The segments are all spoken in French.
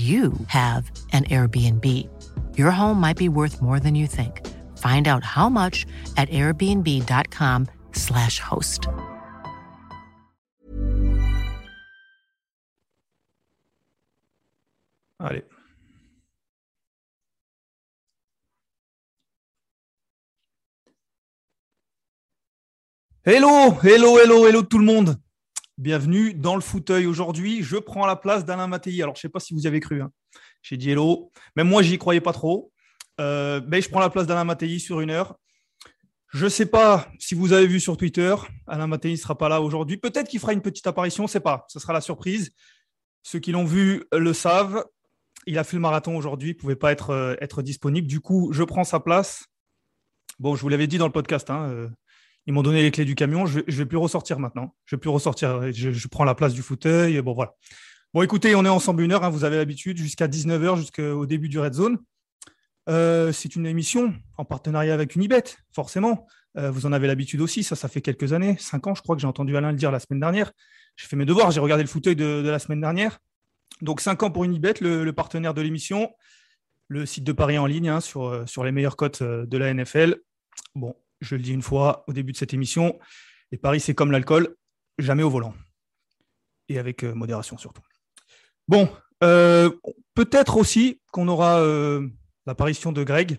you have an Airbnb. Your home might be worth more than you think. Find out how much at airbnb.com/slash host. Allez. Hello, hello, hello, hello tout le monde. Bienvenue dans le fauteuil. Aujourd'hui, je prends la place d'Alain Mattei. Alors, je ne sais pas si vous y avez cru. Hein. J'ai dit hello. Même moi, j'y croyais pas trop. Euh, je prends la place d'Alain Mattei sur une heure. Je ne sais pas si vous avez vu sur Twitter. Alain Mattei ne sera pas là aujourd'hui. Peut-être qu'il fera une petite apparition. Je ne sais pas. Ce sera la surprise. Ceux qui l'ont vu le savent. Il a fait le marathon aujourd'hui. Il ne pouvait pas être, euh, être disponible. Du coup, je prends sa place. Bon, je vous l'avais dit dans le podcast. Hein, euh, ils m'ont donné les clés du camion. Je ne vais, plus ressortir maintenant. Je vais plus ressortir. Je, prends la place du fauteuil. Bon, voilà. Bon, écoutez, on est ensemble une heure. Hein, vous avez l'habitude, jusqu'à 19h, jusqu'au début du Red Zone. Euh, c'est une émission en partenariat avec Unibet, forcément. Euh, vous en avez l'habitude aussi. Ça, ça fait quelques années, cinq ans, je crois que j'ai entendu Alain le dire la semaine dernière. J'ai fait mes devoirs. J'ai regardé le fauteuil de, la semaine dernière. Donc, cinq ans pour Unibet, le, partenaire de l'émission. Le site de Paris en ligne hein, sur, euh, sur les meilleures cotes de la NFL. Bon, je le dis une fois au début de cette émission, les paris, c'est comme l'alcool, jamais au volant. Et avec euh, modération surtout. Bon, euh, peut-être aussi qu'on aura euh, l'apparition de Greg.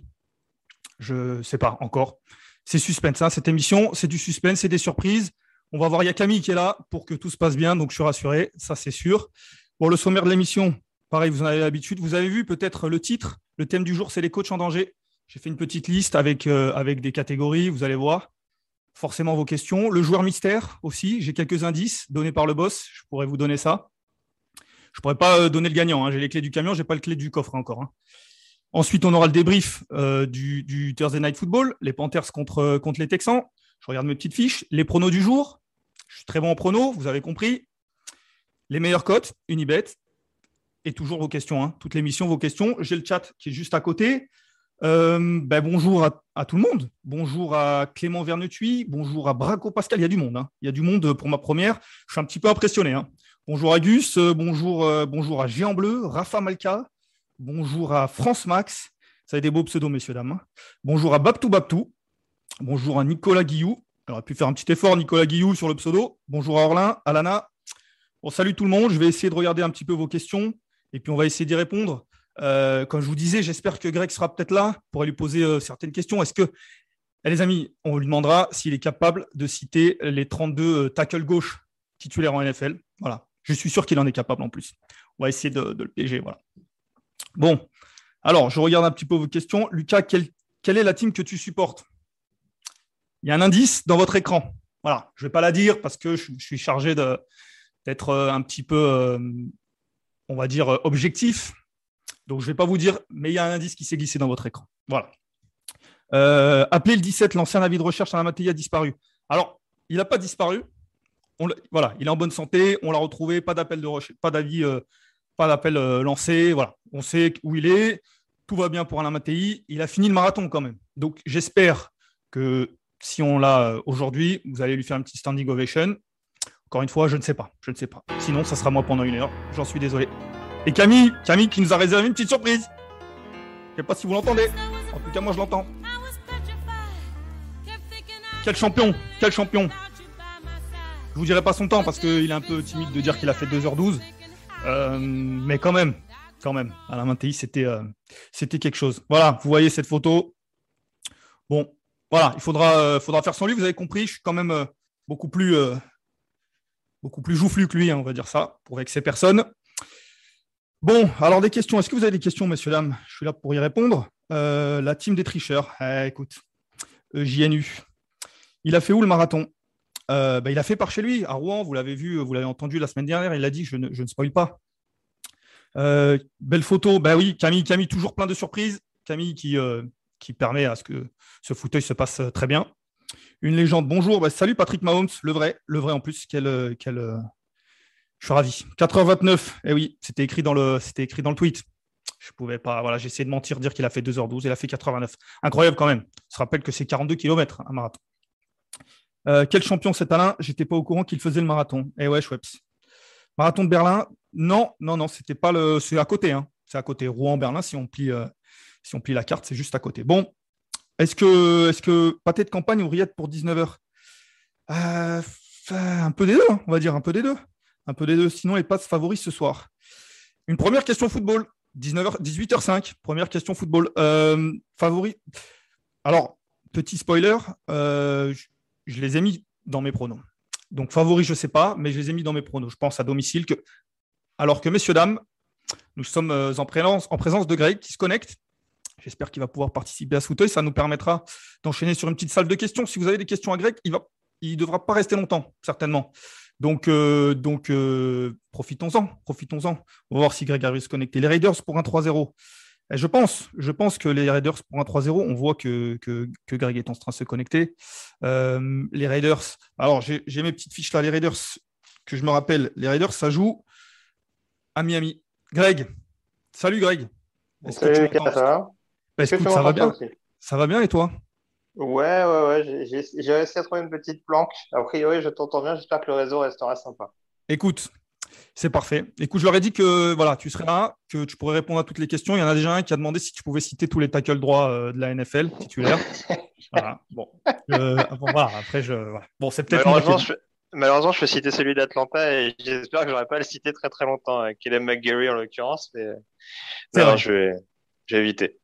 Je ne sais pas encore. C'est suspense, hein, cette émission, c'est du suspense, c'est des surprises. On va voir, il y a Camille qui est là pour que tout se passe bien, donc je suis rassuré, ça c'est sûr. Bon, le sommaire de l'émission, pareil, vous en avez l'habitude. Vous avez vu peut-être le titre, le thème du jour, c'est les coachs en danger. J'ai fait une petite liste avec, euh, avec des catégories, vous allez voir. Forcément vos questions. Le joueur mystère aussi, j'ai quelques indices donnés par le boss, je pourrais vous donner ça. Je ne pourrais pas euh, donner le gagnant, hein. j'ai les clés du camion, je n'ai pas le clé du coffre encore. Hein. Ensuite, on aura le débrief euh, du, Thursday Night Football, les Panthers contre, contre les Texans. Je regarde mes petites fiches. Les pronos du jour, je suis très bon en pronos, vous avez compris. Les meilleures cotes, Unibet. Et toujours vos questions, hein. toute l'émission, vos questions. J'ai le chat qui est juste à côté. Euh, ben, bonjour à, tout le monde. Bonjour à Clément Vernetuy. Bonjour à Braco Pascal. Il y a du monde. Hein. Il y a du monde pour ma première. Je suis un petit peu impressionné. Hein. Bonjour à Gus. Euh, bonjour, euh, bonjour à Géant Bleu. Rafa Malka. Bonjour à France Max. Ça a des beaux pseudos, messieurs, dames. Hein. Bonjour à Babtou Babtou. Bonjour à Nicolas Guillou. On aurait pu faire un petit effort, Nicolas Guillou, sur le pseudo. Bonjour à Orlin, Alana. Bon, salut tout le monde. Je vais essayer de regarder un petit peu vos questions et puis on va essayer d'y répondre. Euh, comme je vous disais, j'espère que Greg sera peut-être là pour lui poser euh, certaines questions. Est-ce que, eh, les amis, on lui demandera s'il est capable de citer les 32 euh, tackles gauche titulaires en NFL. Voilà. Je suis sûr qu'il en est capable en plus. On va essayer de, le piéger. Voilà. Bon. Alors, je regarde un petit peu vos questions. Lucas, quelle, est la team que tu supportes? Il y a un indice dans votre écran. Voilà. Je ne vais pas la dire parce que je, je suis chargé d'être un petit peu, on va dire, objectif. Donc, je ne vais pas vous dire, mais il y a un indice qui s'est glissé dans votre écran. Voilà. Euh, le 17, l'ancien avis de recherche à la a disparu. Alors, il n'a pas disparu. voilà, il est en bonne santé, on l'a retrouvé, pas d'appel de recherche, pas d'avis, euh, pas d'appel euh, lancé. Voilà, on sait où il est. Tout va bien pour Alain Mattei. Il a fini le marathon quand même. Donc, j'espère que si on l'a aujourd'hui, vous allez lui faire un petit standing ovation. Encore une fois, je ne sais pas. Je ne sais pas. Sinon, ça sera moi pendant une heure. J'en suis désolé. Et Camille, Camille qui nous a réservé une petite surprise. Je sais pas si vous l'entendez. En tout cas, moi je l'entends. Quel champion Quel champion Je vous dirai pas son temps parce qu'il est un peu timide de dire qu'il a fait 2h12. Euh, mais quand même, quand même. Alain Mattei, c'était c'était quelque chose. Voilà, vous voyez cette photo. Bon, voilà, il faudra, faudra faire son lui. Vous avez compris, je suis quand même beaucoup plus beaucoup plus joufflu que lui, hein, on va dire ça, pour vexer personne. Bon, alors des questions. Est-ce que vous avez des questions, messieurs, dames? Je suis là pour y répondre. Euh, la team des tricheurs. Eh, écoute, euh, JNU. Il a fait où le marathon? Euh, bah, Il a fait par chez lui, à Rouen. Vous l'avez vu, vous l'avez entendu la semaine dernière. Il a dit je ne, je spoil pas. belle photo. Ben oui, Camille, Camille, toujours plein de surprises. Camille qui, permet à ce que ce fauteuil se passe très bien. Une légende. Bonjour. Bah, salut Patrick Mahomes, le vrai, le vrai en plus. Quel, je suis ravi. 4h29. Eh oui, c'était écrit dans le, c'était écrit dans le tweet. Je pouvais pas. Voilà, j'ai essayé de mentir, dire qu'il a fait 2h12. Il a fait 89. Incroyable quand même. Se rappelle que c'est 42 km un marathon. Euh, quel champion c'est Alain? J'étais pas au courant qu'il faisait le marathon. Eh ouais, Schweppes. Marathon de Berlin? Non, non, non, c'était pas le. C'est à côté. Hein. C'est à côté. Rouen-Berlin, si on plie, euh, si on plie la carte, c'est juste à côté. Bon, est-ce que, est-ce que pâté de campagne ou rillette pour 19h euh, Un peu des deux, hein, on va dire, un peu des deux un peu des deux. Sinon, les passes favoris ce soir. Une première question football. 19h, 18h05. Première question football. Euh, favori. Alors, petit spoiler, euh, je, les ai mis dans mes pronos. Donc, favori, je ne sais pas, mais je les ai mis dans mes pronos. Je pense à domicile que. Alors que, messieurs, dames, nous sommes euh, en présence, en présence de Greg qui se connecte. J'espère qu'il va pouvoir participer à ce fauteuil. Ça nous permettra d'enchaîner sur une petite salle de questions. Si vous avez des questions à Greg, il ne il devra pas rester longtemps, certainement. Donc, euh, donc euh, profitons-en, profitons-en. On va voir si Greg arrive à se connecter. Les Raiders pour un 3-0. je pense, je pense que les Raiders pour un 3-0, on voit que, que, Greg est en train de se connecter. Euh, les Raiders, alors j'ai mes petites fiches là, les Raiders, que je me rappelle, les Raiders, ça joue à Miami. Greg, salut Greg. Salut, ça va? Bah, ça va bien. Ça va bien et toi? Ouais, ouais, ouais. J'ai réussi à trouver une petite planque. A priori, je t'entends bien. J'espère que le réseau restera sympa. Écoute, c'est parfait. Écoute, je leur ai dit que voilà, tu serais là, que tu pourrais répondre à toutes les questions. Il y en a déjà un qui a demandé si tu pouvais citer tous les tackles droits euh, de la NFL titulaire. voilà. Bon. Euh, voilà. Après, je. Bon, c'est peut-être. Malheureusement, je... Malheureusement, je vais citer celui d'Atlanta et j'espère que j'aurai pas à le citer très très longtemps. Hein. Kellen McGarry en l'occurrence, mais. Non, je vais, je vais éviter.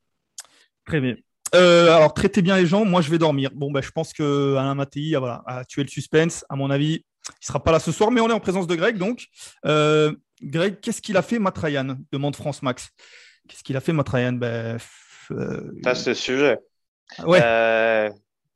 Très bien. Euh, alors, traitez bien les gens. Moi, je vais dormir. Bon, ben, je pense que Alain Mattei ah, a tué le suspense. À mon avis, il sera pas là ce soir, mais on est en présence de Greg. Donc, euh, Greg, qu'est-ce qu'il a fait, Matrayan Demande France Max. Qu'est-ce qu'il a fait, Matrayan ben, euh... Ça, c'est le sujet. Ouais. Euh,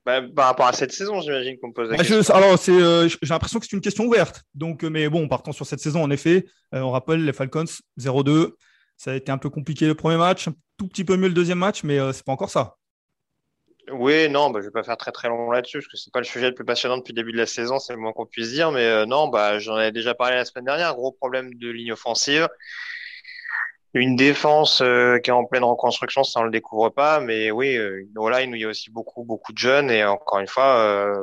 bah, par rapport à cette saison, j'imagine qu'on pose la bah, question. alors, c'est, j'ai l'impression que c'est une question ouverte. Donc, mais bon, partons sur cette saison, en effet, on rappelle les Falcons 0-2. Ça a été un peu compliqué le premier match, un tout petit peu mieux le deuxième match, mais c'est pas encore ça. Oui, non, bah, je vais pas faire très très long là-dessus parce que c'est pas le sujet le plus passionnant depuis le début de la saison, c'est le moins qu'on puisse dire. Mais euh, non, bah j'en ai déjà parlé la semaine dernière. Gros problème de ligne offensive, une défense euh, qui est en pleine reconstruction, ça on le découvre pas. Mais oui, euh, une line où il y a aussi beaucoup beaucoup de jeunes et encore une fois, euh,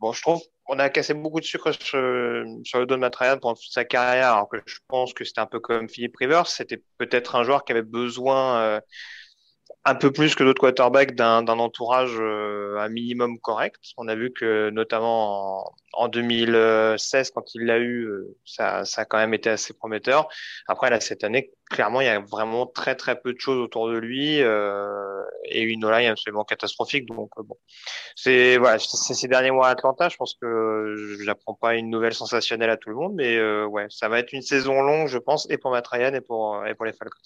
bon, je trouve on a cassé beaucoup de sucre sur, le dos de Matrayan pendant toute sa carrière, alors que je pense que c'était un peu comme Philippe Rivers, c'était peut-être un joueur qui avait besoin un peu plus que d'autres quarterbacks d'un entourage euh, un minimum correct. On a vu que notamment en, en 2016, quand il l'a eu, euh, ça, ça a quand même été assez prometteur. Après, là, cette année, clairement, il y a vraiment très très peu de choses autour de lui euh, et une line absolument catastrophique. Donc euh, bon, c'est voilà, ces derniers mois à Atlanta. Je pense que j'apprends pas une nouvelle sensationnelle à tout le monde, mais euh, ouais, ça va être une saison longue, je pense, et pour Matt Ryan et pour et pour les Falcons.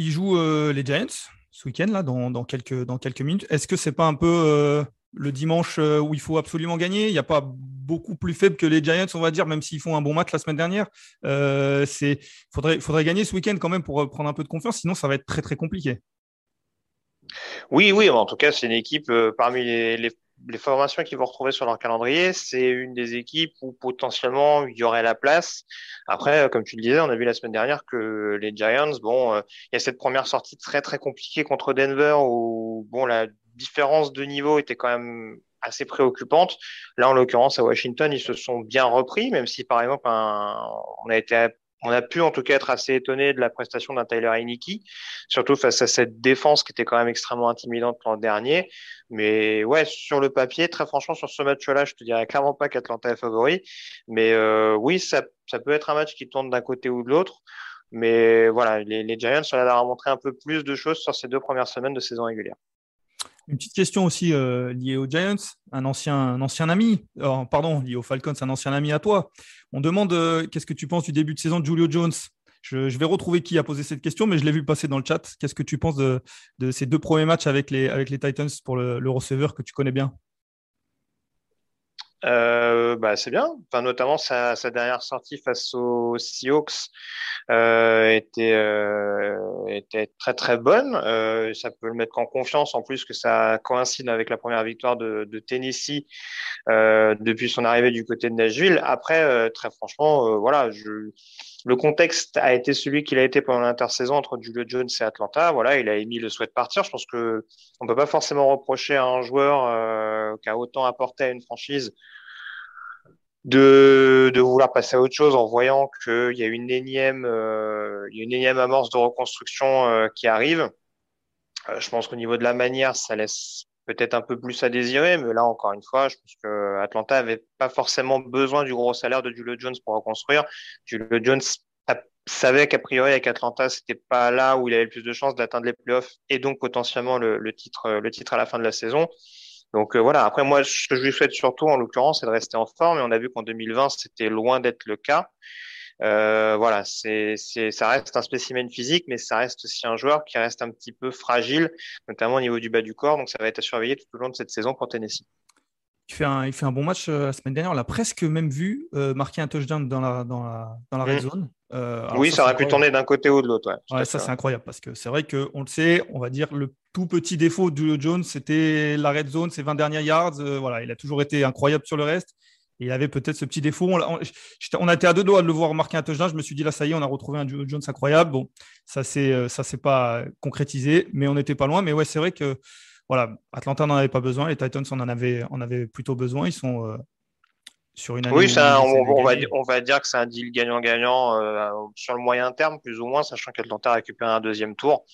Il joue euh, les Giants ce week-end, là, dans, dans, quelques, dans quelques minutes. Est-ce que c'est pas un peu euh, le dimanche euh, où il faut absolument gagner? Il n'y a pas beaucoup plus faible que les Giants, on va dire, même s'ils font un bon match la semaine dernière. Il faudrait, faudrait gagner ce week-end quand même pour prendre un peu de confiance, sinon ça va être très très compliqué. Oui, oui, en tout cas, c'est une équipe parmi les, les, les formations qu'ils vont retrouver sur leur calendrier, c'est une des équipes où potentiellement il y aurait la place. Après, comme tu le disais, on a vu la semaine dernière que les Giants, bon, euh, il y a cette première sortie très très compliquée contre Denver où bon la différence de niveau était quand même assez préoccupante. Là, en l'occurrence, à Washington, ils se sont bien repris, même si par exemple, on a été on a pu en tout cas être assez étonné de la prestation d'un Tyler Heineke, surtout face à cette défense qui était quand même extrêmement intimidante l'an dernier. Mais ouais, sur le papier, très franchement, sur ce match-là, je te dirais clairement pas qu'Atlanta est favori. Mais euh, oui, ça, peut être un match qui tourne d'un côté ou de l'autre. Mais voilà, les, les Giants ont l'air montré un peu plus de choses sur ces deux premières semaines de saison régulière. Une petite question aussi euh, liée aux Giants, un ancien, ami, pardon, lié aux Falcons, un ancien ami à toi. On demande euh, qu'est-ce que tu penses du début de saison de Julio Jones? Je, vais retrouver qui a posé cette question, mais je l'ai vu passer dans le chat. Qu'est-ce que tu penses de, ces deux premiers matchs avec les, Titans pour le receveur que tu connais bien? Euh, bah, c'est bien. Enfin, notamment sa, sa, dernière sortie face aux Seahawks euh, était, euh, était très très bonne. Euh, ça peut le mettre en confiance en plus que ça coïncide avec la première victoire de, de Tennessee euh, depuis son arrivée du côté de Nashville. Après, euh, très franchement, voilà, je, le contexte a été celui qu'il a été pendant l'intersaison entre Julio Jones et Atlanta. Voilà, il a émis le souhait de partir. Je pense que on peut pas forcément reprocher à un joueur euh, qui a autant apporté à une franchise de, vouloir passer à autre chose en voyant qu'il y a une énième, euh, amorce de reconstruction euh, qui arrive. Euh, je pense qu'au niveau de la manière, ça laisse peut-être un peu plus à désirer, mais là encore une fois, je pense que Atlanta avait pas forcément besoin du gros salaire de Julio Jones pour reconstruire. Julio Jones savait qu'a priori avec Atlanta, c'était pas là où il avait le plus de chances d'atteindre les playoffs et donc potentiellement le, titre, le titre à la fin de la saison. Donc euh, voilà, après moi, ce que je lui souhaite surtout en l'occurrence, c'est de rester en forme. Et on a vu qu'en 2020, c'était loin d'être le cas. Euh, voilà, c'est, ça reste un spécimen physique, mais ça reste aussi un joueur qui reste un petit peu fragile, notamment au niveau du bas du corps. Donc ça va être à surveiller tout au long de cette saison pour Tennessee. Il fait un, il fait un bon match euh, la semaine dernière. On l'a presque même vu euh, marquer un touchdown dans la, dans la, dans la red mmh. zone. Oui, ça, aurait pu tourner d'un côté ou de l'autre. Ouais, ça, c'est incroyable parce que c'est vrai qu'on le sait, on va dire le tout petit défaut de Jones, c'était la red zone, ses 20 dernières yards. voilà, il a toujours été incroyable sur le reste. Il avait peut-être ce petit défaut. On, on, a été à deux doigts de le voir marquer un touchdown. Je me suis dit, là, ça y est, on a retrouvé un Jones incroyable. Bon, ça ne s'est pas concrétisé, mais on n'était pas loin. Mais ouais, c'est vrai que voilà, Atlanta n'en avait pas besoin, les Titans en avaient, en avaient plutôt besoin. Ils sont euh, sur une année. Oui, ça, on, va, on, va, dire que c'est un deal gagnant-gagnant euh, sur le moyen terme, plus ou moins, sachant qu'Atlanta a récupéré un deuxième tour.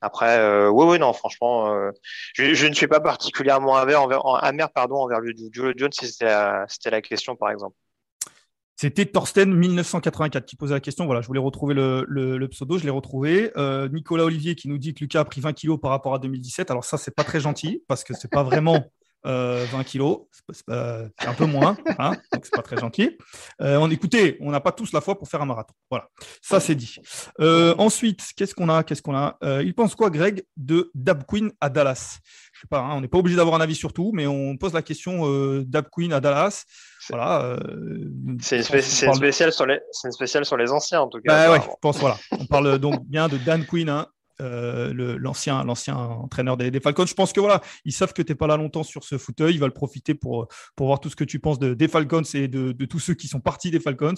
Après, euh, oui, oui, non, franchement, je, ne suis pas particulièrement amer, envers, pardon, envers le Joe Jones si c'était la, la question, par exemple. C'était Thorsten 1984 qui posait la question. Voilà, je voulais retrouver le, pseudo, je l'ai retrouvé. Euh, Nicolas Olivier qui nous dit que Lucas a pris 20 kilos par rapport à 2017. Alors ça, c'est pas très gentil parce que c'est pas vraiment 20 euh, kilos, c'est un peu moins, hein, donc c'est pas très gentil. Euh, on écoutez, on n'a pas tous la foi pour faire un marathon. Voilà, ça c'est dit. ensuite, qu'est-ce qu'on a Qu'est-ce qu'on a Il pense quoi, Greg, de Dab Queen à Dallas? Je sais pas, hein, on n'est pas obligé d'avoir un avis sur tout, mais on pose la question Dab Queen à Dallas. Voilà. Euh, c'est une, spéciale sur les, sur anciens en tout cas. Bah, ouais, je pense voilà. On parle donc bien de Dan Quinn, hein, euh, l'ancien entraîneur des, Falcons. Je pense que voilà, ils savent que tu n'es pas là longtemps sur ce fauteuil. Ils veulent profiter pour, pour voir tout ce que tu penses de, des Falcons et de, tous ceux qui sont partis des Falcons.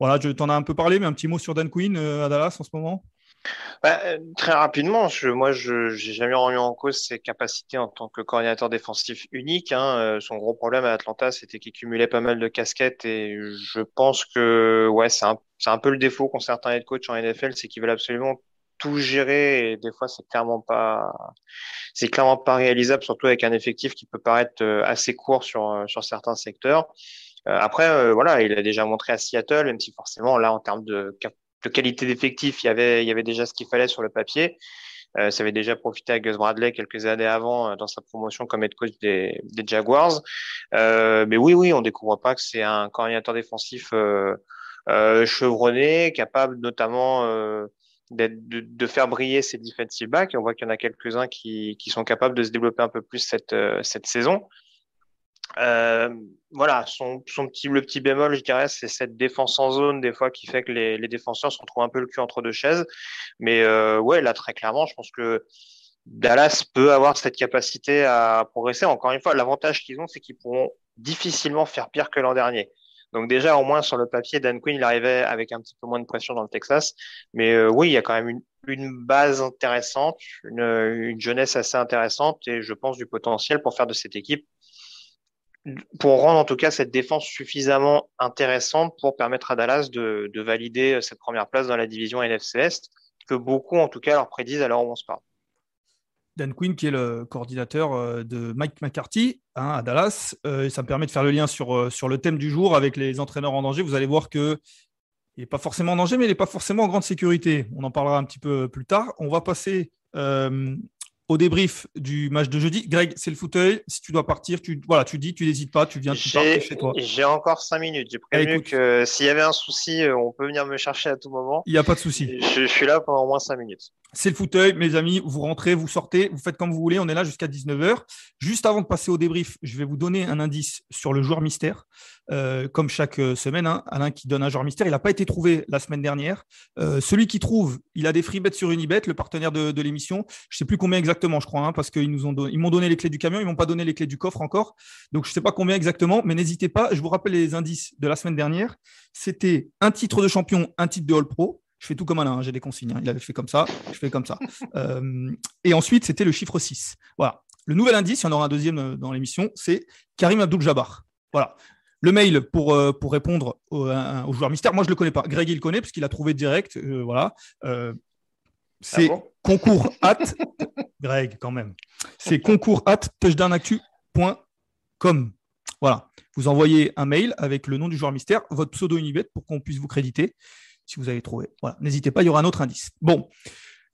Voilà, je t'en ai un peu parlé, mais un petit mot sur Dan Quinn euh, à Dallas en ce moment. Bah, très rapidement, moi, je n'ai jamais remis en cause ses capacités en tant que coordinateur défensif unique. Hein. Euh, son gros problème à Atlanta, c'était qu'il cumulait pas mal de casquettes et je pense que ouais, c'est un, un, peu le défaut qu'ont certains head coachs en NFL, c'est qu'ils veulent absolument tout gérer et des fois c'est clairement pas c'est clairement pas réalisable surtout avec un effectif qui peut paraître euh, assez court sur euh, sur certains secteurs après voilà il a déjà montré à Seattle même si forcément là en termes de de qualité d'effectif, il y avait, il y avait déjà ce qu'il fallait sur le papier. Euh, ça avait déjà profité à Gus Bradley quelques années avant euh, dans sa promotion comme head coach des, des Jaguars. Euh, mais oui, oui, on découvre pas que c'est un coordinateur défensif euh, euh chevronné, capable notamment euh, de, faire briller ses defensive backs. On voit qu'il y en a quelques-uns qui, qui sont capables de se développer un peu plus cette, cette saison. Euh, voilà, son, petit, le petit bémol, je dirais, c'est cette défense en zone, des fois, qui fait que les, les, défenseurs se retrouvent un peu le cul entre deux chaises. Mais euh, ouais, là, très clairement, je pense que Dallas peut avoir cette capacité à progresser. Encore une fois, l'avantage qu'ils ont, c'est qu'ils pourront difficilement faire pire que l'an dernier. Donc déjà, au moins sur le papier, Dan Quinn, il arrivait avec un petit peu moins de pression dans le Texas. Mais euh, oui, il y a quand même une, base intéressante, une, une, jeunesse assez intéressante et je pense du potentiel pour faire de cette équipe pour rendre en tout cas cette défense suffisamment intéressante pour permettre à Dallas de, de valider cette première place dans la division NFC Est, que beaucoup en tout cas leur prédisent à l'heure où on se parle. Dan Quinn, qui est le coordinateur euh, de Mike McCarthy hein, à Dallas. Euh, ça me permet de faire le lien sur, euh, sur le thème du jour avec les entraîneurs en danger. Vous allez voir que il n'est pas forcément en danger, mais il n'est pas forcément en grande sécurité. On en parlera un petit peu plus tard. On va passer euh, au débrief du match de jeudi. Greg, c'est le fauteuil. Si tu dois partir, tu, voilà, tu dis, tu n'hésites pas, tu viens, tu pars chez toi. J'ai encore cinq minutes. J'ai prévenu que s'il y avait un souci, on peut venir me chercher à tout moment. Il n'y a pas de souci. Je, je, suis là pendant au moins cinq minutes. C'est le fauteuil, mes amis. Vous rentrez, vous sortez, vous faites comme vous voulez. On est là jusqu'à 19h. Juste avant de passer au débrief, je vais vous donner un indice sur le joueur mystère. Euh, comme chaque euh, semaine, hein. Alain qui donne un joueur mystère. Il n'a pas été trouvé la semaine dernière. Euh, celui qui trouve, il a des free bets sur Unibet, le partenaire de, l'émission. Je ne sais plus combien exactement, je crois, hein, parce qu'ils m'ont donné les clés du camion, ils m'ont pas donné les clés du coffre encore. Donc je ne sais pas combien exactement, mais n'hésitez pas. Je vous rappelle les indices de la semaine dernière. C'était un titre de champion, un titre de All Pro. Je fais tout comme Alain, hein, j'ai des consignes. Hein. Il avait fait comme ça, je fais comme ça. Euh, et ensuite, c'était le chiffre 6. Voilà. Le nouvel indice, il y en aura un deuxième euh, dans l'émission, c'est Karim Abdul-Jabbar. Voilà. Le mail pour, euh, pour répondre au, au, joueur mystère, moi je ne le connais pas. Greg, il le connaît parce qu'il a trouvé direct. Euh, voilà. C'est ah bon? concours at. Greg, quand même. C'est concours at touchdownactu.com. Voilà. Vous envoyez un mail avec le nom du joueur mystère, votre pseudo Unibet pour qu'on puisse vous créditer si vous avez trouvé. Voilà, n'hésitez pas, il y aura un autre indice. Bon,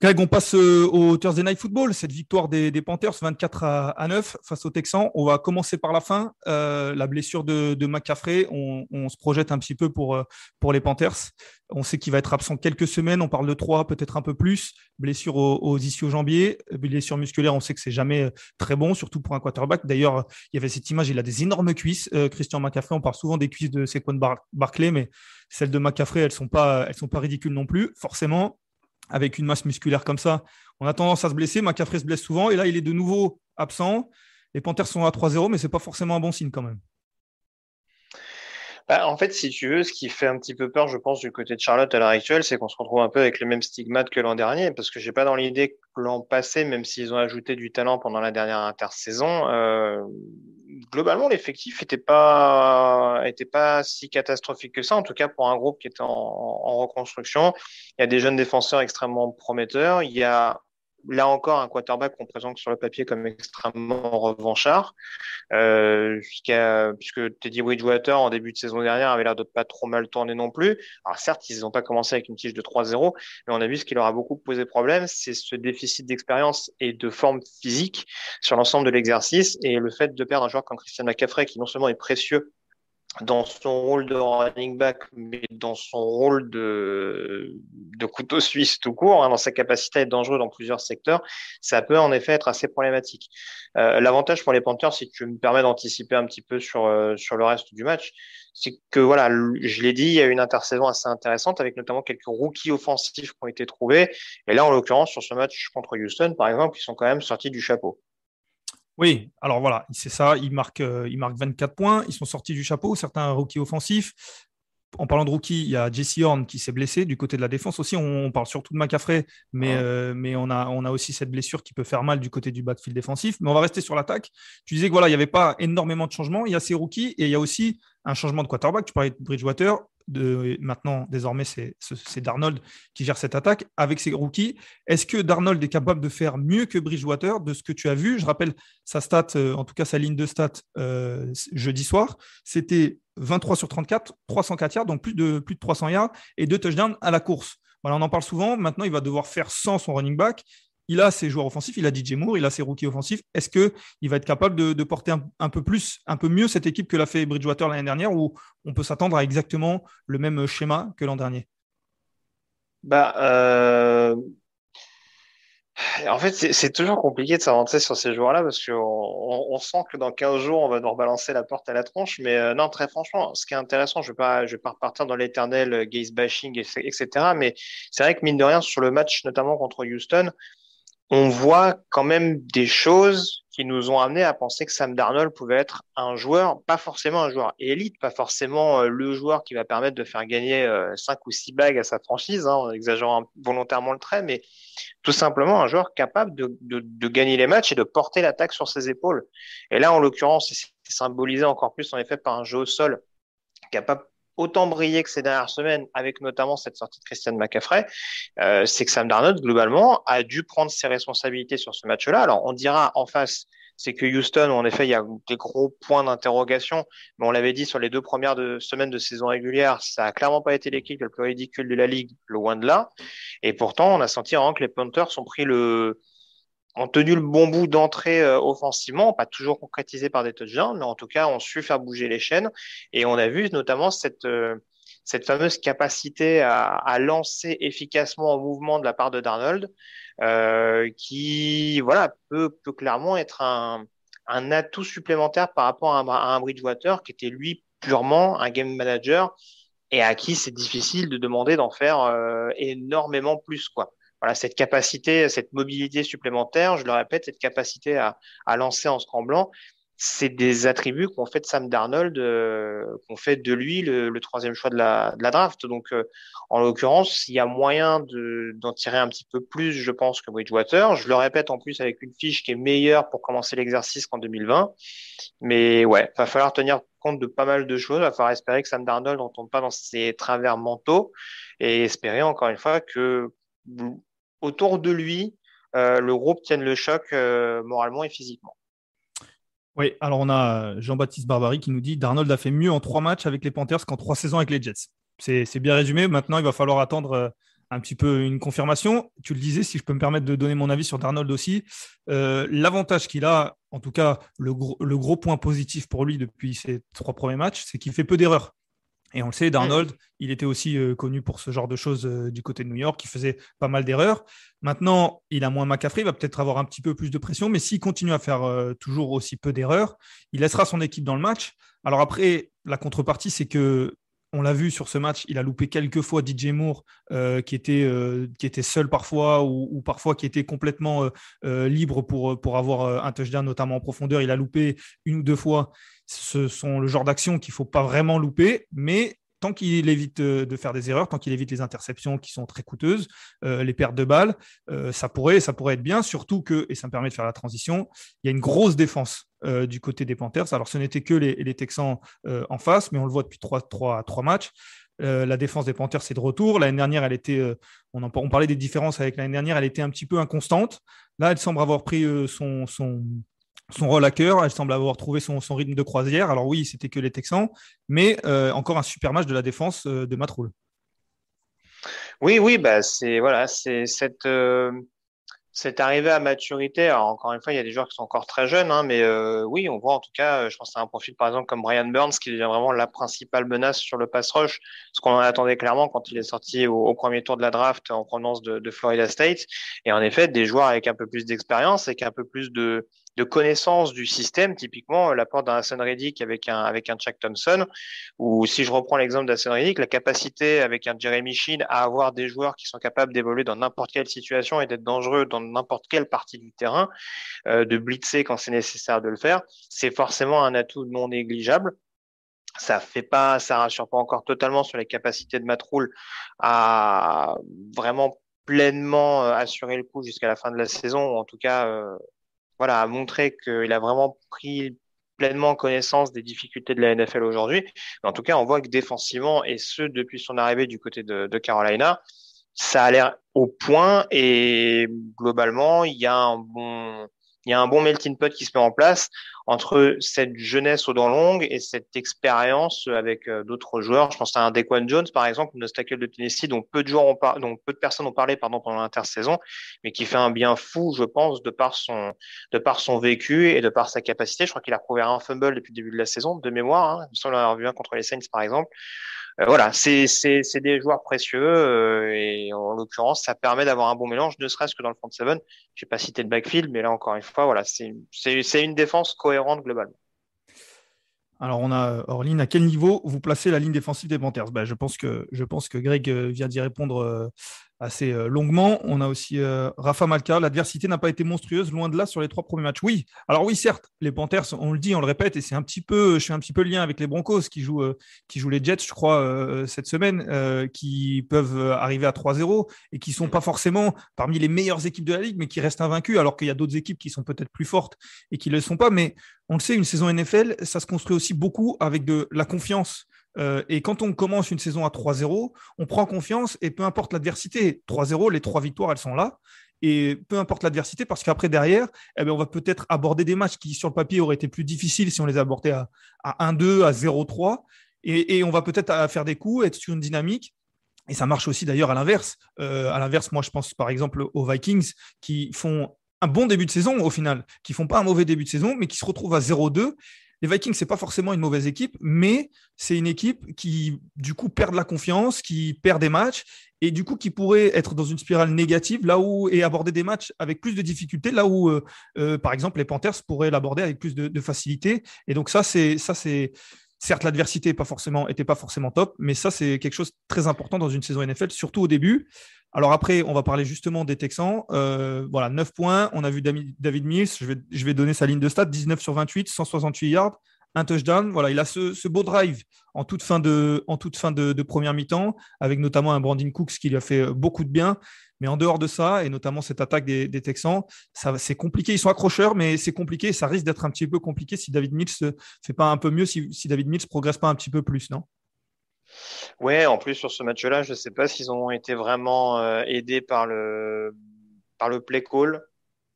Greg, on passe euh, au Thursday Night Football, cette victoire des, Panthers 24 à, 9 face aux Texans. On va commencer par la fin. Euh, la blessure de, de McCaffrey, on, se projette un petit peu pour, euh, pour les Panthers. On sait qu'il va être absent quelques semaines. On parle de trois, peut-être un peu plus. Blessure aux, aux ischio-jambiers, blessure musculaire, on sait que c'est jamais très bon, surtout pour un quarterback. D'ailleurs, il y avait cette image, il a des énormes cuisses. Christian McCaffrey, on parle souvent des cuisses de Bar Barclay, mais celles de McCaffrey, elles sont pas, elles sont pas ridicules non plus. Forcément, avec une masse musculaire comme ça, on a tendance à se blesser. McCaffrey se blesse souvent et là, il est de nouveau absent. Les Panthers sont à 3-0, mais ce n'est pas forcément un bon signe quand même. Bah, en fait, si tu veux, ce qui fait un petit peu peur, je pense, du côté de Charlotte à l'heure actuelle, c'est qu'on se retrouve un peu avec les mêmes stigmates que l'an dernier, parce que j'ai pas dans l'idée que l'an passé, même s'ils ont ajouté du talent pendant la dernière intersaison, euh, globalement, l'effectif était pas, était pas si catastrophique que ça, en tout cas pour un groupe qui était en, en reconstruction. Il y a des jeunes défenseurs extrêmement prometteurs. Il y a là encore un quarterback qu'on présente sur le papier comme extrêmement revanchard, euh, puisque Teddy Bridgewater en début de saison dernière avait l'air de pas trop mal tourner non plus. Alors certes, ils n'ont pas commencé avec une tige de 3-0, mais on a vu ce qui leur a beaucoup posé problème, c'est ce déficit d'expérience et de forme physique sur l'ensemble de l'exercice et le fait de perdre un joueur comme Christian McCaffrey qui non seulement est précieux dans son rôle de running back, mais dans son rôle de, de couteau suisse tout court, hein, dans sa capacité à être dangereux dans plusieurs secteurs, ça peut en effet être assez problématique. Euh, L'avantage pour les Panthers, si tu me permets d'anticiper un petit peu sur, euh, sur le reste du match, c'est que voilà, je l'ai dit, il y a une intersaison assez intéressante avec notamment quelques rookies offensifs qui ont été trouvés. Et là, en l'occurrence, sur ce match contre Houston, par exemple, ils sont quand même sortis du chapeau. Oui, alors voilà, c'est ça, ils marquent, euh, ils marquent 24 points, ils sont sortis du chapeau, certains rookies offensifs. En parlant de rookie, il y a Jesse Horn qui s'est blessé du côté de la défense aussi. On, parle surtout de McCaffrey, mais, euh, mais on, a, on a aussi cette blessure qui peut faire mal du côté du backfield défensif. Mais on va rester sur l'attaque. Tu disais que voilà, il n'y avait pas énormément de changements. Il y a ces rookies et il y a aussi un changement de quarterback. Tu parlais de Bridgewater maintenant, désormais, c'est Darnold qui gère cette attaque avec ses rookies. Est-ce que Darnold est capable de faire mieux que Bridgewater de ce que tu as vu? Je rappelle sa stat, euh, en tout cas sa ligne de stat euh, jeudi soir, c'était 23 sur 34, 304 yards, donc plus de, plus de 300 yards et deux touchdowns à la course. On en parle souvent. Maintenant, il va devoir faire sans son running back il a ses joueurs offensifs, il a DJ Moore, il a ses rookies offensifs. Est-ce qu'il va être capable de, porter un, peu plus, un peu mieux cette équipe que l'a fait Bridgewater l'année dernière, où on peut s'attendre à exactement le même schéma que l'an dernier? Bah, euh, En fait, c'est toujours compliqué de s'avancer sur ces joueurs-là parce qu'on on, sent que dans 15 jours, on va nous rebalancer la porte à la tronche. Mais euh, non, très franchement, ce qui est intéressant, je ne vais, pas, je vais pas repartir dans l'éternel gaze bashing, etc. Mais c'est vrai que mine de rien, sur le match, notamment contre Houston, on voit quand même des choses qui nous ont amené à penser que Sam Darnold pouvait être un joueur, pas forcément un joueur élite, pas forcément euh, le joueur qui va permettre de faire gagner euh, cinq ou six bagues à sa franchise, hein, en exagérant volontairement le trait, mais tout simplement un joueur capable de, de gagner les matchs et de porter l'attaque sur ses épaules. Et là, en l'occurrence, c'est symbolisé encore plus en effet par un jeu au sol capable autant brillé que ces dernières semaines, avec notamment cette sortie de Christian McCaffrey, euh, c'est que Sam Darnold, globalement, a dû prendre ses responsabilités sur ce match-là. Alors, on dira en face, c'est que Houston, en effet, il y a des gros points d'interrogation, mais on l'avait dit sur les deux premières semaines de saison régulière, ça a clairement pas été l'équipe la plus ridicule de la ligue, loin de là. Et pourtant, on a senti vraiment que les Panthers ont pris le, ont tenu le bon bout d'entrée euh, offensivement, pas toujours concrétisé par des touchdowns, mais en tout cas, on su faire bouger les chaînes. Et on a vu notamment cette, euh, cette fameuse capacité à, à, lancer efficacement en mouvement de la part de Darnold, euh, qui voilà peut, peut clairement être un, un atout supplémentaire par rapport à un, à un Bridgewater qui était lui purement un game manager et à qui c'est difficile de demander d'en faire euh, énormément plus quoi voilà, cette capacité, cette mobilité supplémentaire, je le répète, cette capacité à, à lancer en scramblant, c'est des attributs qu'on fait de Sam Darnold, euh, qu'on fait de lui le, le, troisième choix de la, de la draft. Donc, euh, en l'occurrence, il y a moyen d'en tirer un petit peu plus, je pense, que Bridgewater. Je le répète en plus avec une fiche qui est meilleure pour commencer l'exercice qu'en 2020. Mais ouais, va falloir tenir compte de pas mal de choses. Va falloir espérer que Sam Darnold ne tombe pas dans ses travers mentaux et espérer encore une fois que autour de lui, euh, le groupe tienne le choc euh, moralement et physiquement. Oui, alors on a Jean-Baptiste Barbary qui nous dit Darnold a fait mieux en trois matchs avec les Panthers qu'en trois saisons avec les Jets. C'est bien résumé. Maintenant, il va falloir attendre euh, un petit peu une confirmation. Tu le disais, si je peux me permettre de donner mon avis sur Darnold aussi, euh, l'avantage qu'il a, en tout cas le gros, le gros point positif pour lui depuis ses trois premiers matchs, c'est qu'il fait peu d'erreurs. Et on le sait, Darnold, il était aussi euh, connu pour ce genre de choses euh, du côté de New York, il faisait pas mal d'erreurs. Maintenant, il a moins McCaffrey, il va peut-être avoir un petit peu plus de pression, mais s'il continue à faire euh, toujours aussi peu d'erreurs, il laissera son équipe dans le match. Alors après, la contrepartie, c'est que on l'a vu sur ce match, il a loupé quelques fois DJ Moore, euh, qui, était, euh, qui était seul parfois ou, ou, parfois qui était complètement euh, libre pour, pour avoir un touchdown, notamment en profondeur. Il a loupé une ou deux fois. Ce sont le genre d'action qu'il ne faut pas vraiment louper, mais tant qu'il évite de faire des erreurs, tant qu'il évite les interceptions qui sont très coûteuses, euh, les pertes de balles, euh, ça, pourrait, ça pourrait être bien, surtout que, et ça me permet de faire la transition, il y a une grosse défense euh, du côté des Panthers. Alors ce n'était que les, Texans en face, mais on le voit depuis trois, trois, trois matchs. la défense des Panthers, c'est de retour. L'année dernière, elle était, on, parlait des différences avec l'année dernière, elle était un petit peu inconstante. Là, elle semble avoir pris son, son rôle à cœur. Elle semble avoir trouvé son, son rythme de croisière. Alors oui, c'était que les Texans, mais euh, encore un super match de la défense euh, de Matt Oui, oui, bah c'est voilà, c'est cette euh, cette arrivée à maturité. Encore une fois, il y a des joueurs qui sont encore très jeunes, hein, mais oui, on voit en tout cas, je pense à un profil par exemple comme Brian Burns qui devient vraiment la principale menace sur le pass rush, ce qu'on en attendait clairement quand il est sorti au, premier tour de la draft en provenance de, de Florida State. Et en effet, des joueurs avec un peu plus d'expérience et un peu plus de de connaissance du système, typiquement l'apport d'un Hassan Reddick avec un, avec un Chuck Thompson, ou si je reprends l'exemple d'Hassan Reddick, la capacité avec un Jeremy Sheen à avoir des joueurs qui sont capables d'évoluer dans n'importe quelle situation et d'être dangereux dans n'importe quelle partie du terrain, euh, de blitzer quand c'est nécessaire de le faire, c'est forcément un atout non négligeable. Ça fait pas, ça rassure pas encore totalement sur les capacités de Matroul à vraiment pleinement euh, assurer le coup jusqu'à la fin de la saison, ou en tout cas euh, voilà, a montré qu'il a vraiment pris pleinement connaissance des difficultés de la NFL aujourd'hui. En tout cas, on voit que défensivement, et ce depuis son arrivée du côté de, Carolina, ça a l'air au point et globalement, il a il y a un bon melting pot qui se met en place entre cette jeunesse aux dents longues et cette expérience avec euh, d'autres joueurs. Je pense à un Dequan Jones, par exemple, une tackle de Tennessee, dont peu de ont peu de personnes ont parlé pardon, pendant l'intersaison, mais qui fait un bien fou, je pense, de par son, de par son vécu et de par sa capacité. Je crois qu'il a prouvé un fumble depuis le début de la saison, de mémoire. Hein. Il me semble avoir vu un contre les Saints, par exemple. Euh, voilà, c'est des joueurs précieux euh, et en l'occurrence, ça permet d'avoir un bon mélange, ne serait-ce que dans le front seven. Je n'ai pas cité le backfield, mais là encore une fois, voilà, c'est une défense cohérente globalement. Alors, on a Orline, à quel niveau vous placez la ligne défensive des Panthers? Ben, je, pense que, je pense que Greg euh, vient d'y répondre assez euh, longuement. On a aussi euh, Rafa Malka. L'adversité n'a pas été monstrueuse, loin de là, sur les trois premiers matchs. Oui, alors oui, certes, les Panthers, on le dit, on le répète, et c'est un petit peu, je fais un petit peu le lien avec les Broncos qui jouent, euh, qui jouent les Jets, je crois, cette semaine, qui peuvent arriver à 3-0 et qui sont pas forcément parmi les meilleures équipes de la ligue, mais qui restent invaincus, alors qu'il y a d'autres équipes qui sont peut-être plus fortes et qui ne le sont pas. Mais on le sait, une saison NFL, ça se construit aussi beaucoup avec de la confiance. Euh, et quand on commence une saison à 3-0, on prend confiance et peu importe l'adversité, 3-0, les trois victoires, elles sont là. et peu importe l'adversité, parce qu'après, derrière, eh ben, on va peut-être aborder des matchs qui, sur le papier, auraient été plus difficiles si on les abordait à, à 1-2, à 0-3. Et, et, on va peut-être faire des coups, être sur une dynamique. Et ça marche aussi d'ailleurs à l'inverse. Euh, à l'inverse, moi, je pense par exemple aux Vikings qui font un bon début de saison au final, qui font pas un mauvais début de saison, mais qui se retrouvent à 0-2 les Vikings, c'est pas forcément une mauvaise équipe, mais c'est une équipe qui, du coup, perd de la confiance, qui perd des matchs et du coup, qui pourrait être dans une spirale négative là où et aborder des matchs avec plus de difficultés, là où, euh, euh, par exemple, les Panthers pourraient l'aborder avec plus de, facilité. Et donc ça, c'est ça, c'est certes l'adversité n'était pas forcément était pas forcément top, mais ça c'est quelque chose de très important dans une saison NFL, surtout au début. Alors après, on va parler justement des Texans. Euh, voilà, 9 points. On a vu David Mills. Je vais, je vais donner sa ligne de stats 19 sur 28, 168 yards, un touchdown. Voilà, il a ce, beau drive en toute fin de, première mi-temps, avec notamment un Brandon Cooks qui lui a fait beaucoup de bien. Mais en dehors de ça, et notamment cette attaque des, Texans, c'est compliqué. Ils sont accrocheurs, mais c'est compliqué. Ça risque d'être un petit peu compliqué si David Mills ne fait pas un peu mieux, si, David Mills progresse pas un petit peu plus, non? Ouais, en plus sur ce match-là, je ne sais pas s'ils ont été vraiment euh, aidés par le par le play call.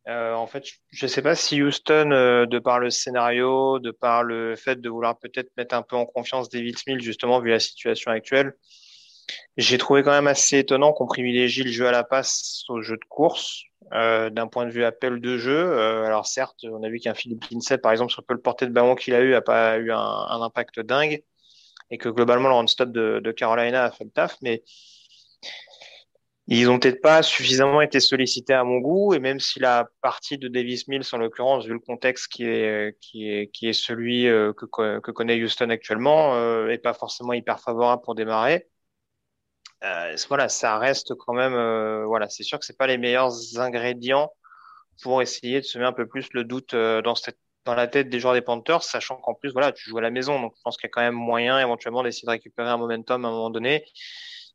Euh, en fait, je ne sais pas si Houston, euh, de par le scénario, de par le fait de vouloir peut-être mettre un peu en confiance David Smith, justement vu la situation actuelle, j'ai trouvé quand même assez étonnant qu'on privilégie le jeu à la passe au jeu de course. d'un point de vue appel de jeu, alors certes, on a vu qu'un Philippe par exemple, sur le porté de ballon qu'il a eu, a pas eu un, un impact dingue et que globalement le run-stop de, de, Carolina a fait le taf, mais ils ont peut-être pas suffisamment été sollicités à mon goût, et même si la partie de Davis Mills, en l'occurrence, vu le contexte qui est qui est qui est celui euh, que, que connaît Houston actuellement, euh, est pas forcément hyper favorable pour démarrer. Euh, voilà, ça reste quand même, euh, voilà, c'est sûr que c'est pas les meilleurs ingrédients pour essayer de semer un peu plus le doute euh, dans cette dans la tête des joueurs des Panthers, sachant qu'en plus, voilà, tu joues à la maison. Donc, je pense qu'il y a quand même moyen éventuellement d'essayer de récupérer un momentum à un moment donné.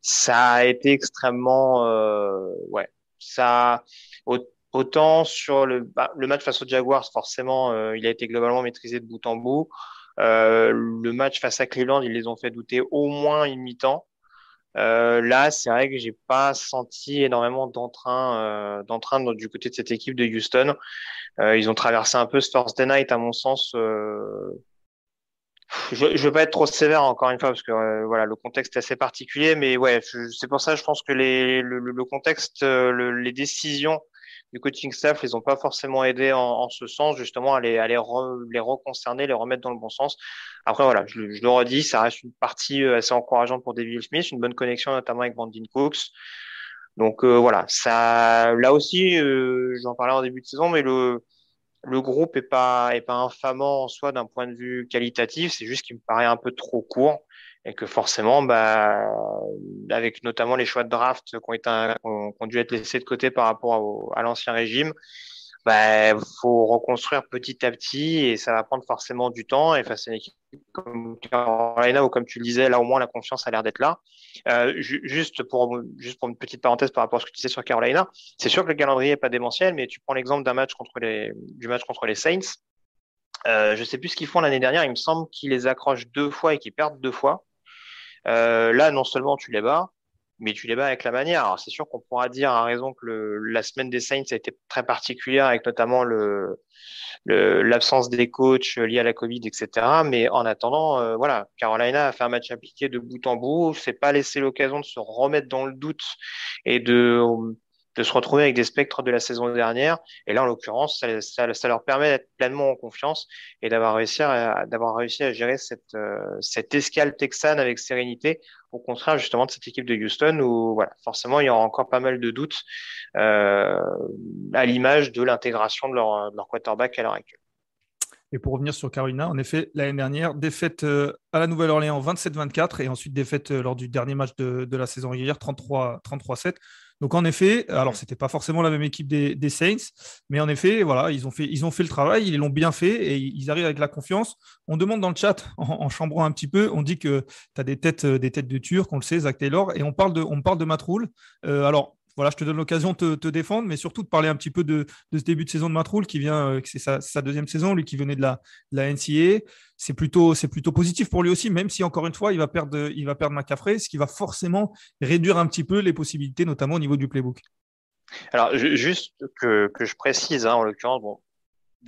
Ça a été extrêmement, euh, ouais, ça, autant sur le, bah, le match face aux Jaguars, forcément, euh, il a été globalement maîtrisé de bout en bout. Euh, le match face à Cleveland, ils les ont fait douter au moins une mi-temps. Euh, là, c'est vrai que j'ai pas senti énormément d'entrain, euh, d'entrain du côté de cette équipe de Houston. Euh, ils ont traversé un peu ce Thursday night, à mon sens. Euh, je ne veux pas être trop sévère encore une fois parce que euh, voilà le contexte est assez particulier, mais ouais, c'est pour ça je pense que les, le, le contexte, les décisions du coaching staff les ont pas forcément aidés en, en ce sens justement à les, à les, les reconcerner, les remettre dans le bon sens. Après voilà, je, je, le redis, ça reste une partie assez encourageante pour David Smith, une bonne connexion notamment avec Brandon Cooks. Donc euh, voilà, ça, là aussi, euh, j'en parlais en début de saison, mais le, le groupe est pas est pas infamant en soi d'un point de vue qualitatif. C'est juste qu'il me paraît un peu trop court et que forcément, bah, avec notamment les choix de draft qui ont, été, qui ont dû être laissés de côté par rapport à l'ancien régime, bah, faut reconstruire petit à petit et ça va prendre forcément du temps. Et face à une équipe comme Carolina, ou comme tu le disais, là au moins la confiance a l'air d'être là. Euh, juste pour juste pour une petite parenthèse par rapport à ce que tu disais sur Carolina, c'est sûr que le calendrier est pas démentiel, mais tu prends l'exemple d'un match contre les du match contre les Saints. Euh, je sais plus ce qu'ils font l'année dernière. Il me semble qu'ils les accrochent deux fois et qu'ils perdent deux fois. Euh, là, non seulement tu les bats, mais tu les bats avec la manière. Alors c'est sûr qu'on pourra dire à raison que le, la semaine des Saints a été très particulière avec notamment le l'absence des coachs liés à la Covid, etc. Mais en attendant, euh, voilà, Carolina a fait un match appliqué de bout en bout. C'est pas laissé l'occasion de se remettre dans le doute et de de se retrouver avec des spectres de la saison dernière. Et là, en l'occurrence, ça, leur permet d'être pleinement en confiance et d'avoir réussi à, gérer cette, euh, cette escale texane avec sérénité, au contraire justement de cette équipe de Houston où, forcément, il y aura encore pas mal de doutes euh, à l'image de l'intégration de leur, de leur quarterback à l'heure actuelle. Et pour revenir sur Carolina, en effet, l'année dernière, défaite euh, à la Nouvelle-Orléans 27-24 et ensuite défaite lors du dernier match de, de la saison régulière 33-7. Donc en effet, alors c'était pas forcément la même équipe des, Saints, mais en effet, voilà, ils ont fait, ils ont fait le travail, ils l'ont bien fait et ils arrivent avec la confiance. On demande dans le chat, en, chambrant un petit peu, on dit que tu as des têtes, des têtes de Turc, on le sait, Zach Taylor, et on parle de, on parle de Matroul. Euh, alors voilà, je te donne l'occasion de te, défendre, mais surtout de parler un petit peu de, ce début de saison de Matroul qui vient, euh, c'est sa, deuxième saison, lui qui venait de la, NCA. C'est plutôt, c'est plutôt positif pour lui aussi, même si encore une fois, il va perdre, il va perdre ce qui va forcément réduire un petit peu les possibilités, notamment au niveau du playbook. Alors, juste que, je précise, hein, en l'occurrence, bon,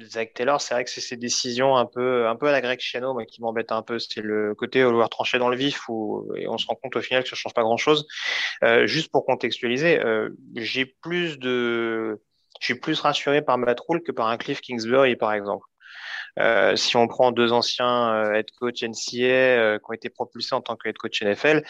Zach Taylor, c'est vrai que c'est ces décisions un peu, un peu à la Greg Chiano, mais qui m'embête un peu. C'est le côté vouloir trancher dans le vif où et on se rend compte au final que ça change pas grand chose. Euh, juste pour contextualiser, euh, j'ai plus de, je suis plus rassuré par Matt Rule que par un Cliff Kingsbury, par exemple. Euh, si on prend deux anciens euh, head coach NCA euh, qui ont été propulsés en tant que head coach NFL,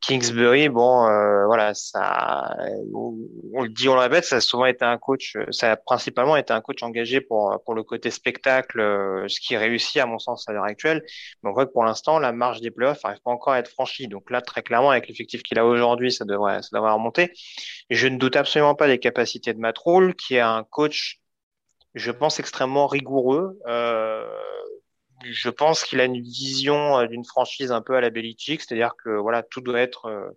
Kingsbury, bon, euh, voilà, ça, on, le dit, on le répète, ça a souvent été un coach, ça a principalement été un coach engagé pour pour le côté spectacle, euh, ce qui réussit à mon sens à l'heure actuelle. Mais on voit que pour l'instant, la marge des playoffs n'arrive pas encore à être franchie. Donc là, très clairement, avec l'effectif qu'il a aujourd'hui, ça devrait, ça devrait remonter. Je ne doute absolument pas des capacités de Matt Rule, qui est un coach, je pense, extrêmement rigoureux. Euh, je pense qu'il a une vision euh, d'une franchise un peu à la Belichick, c'est-à-dire que voilà, tout doit être euh,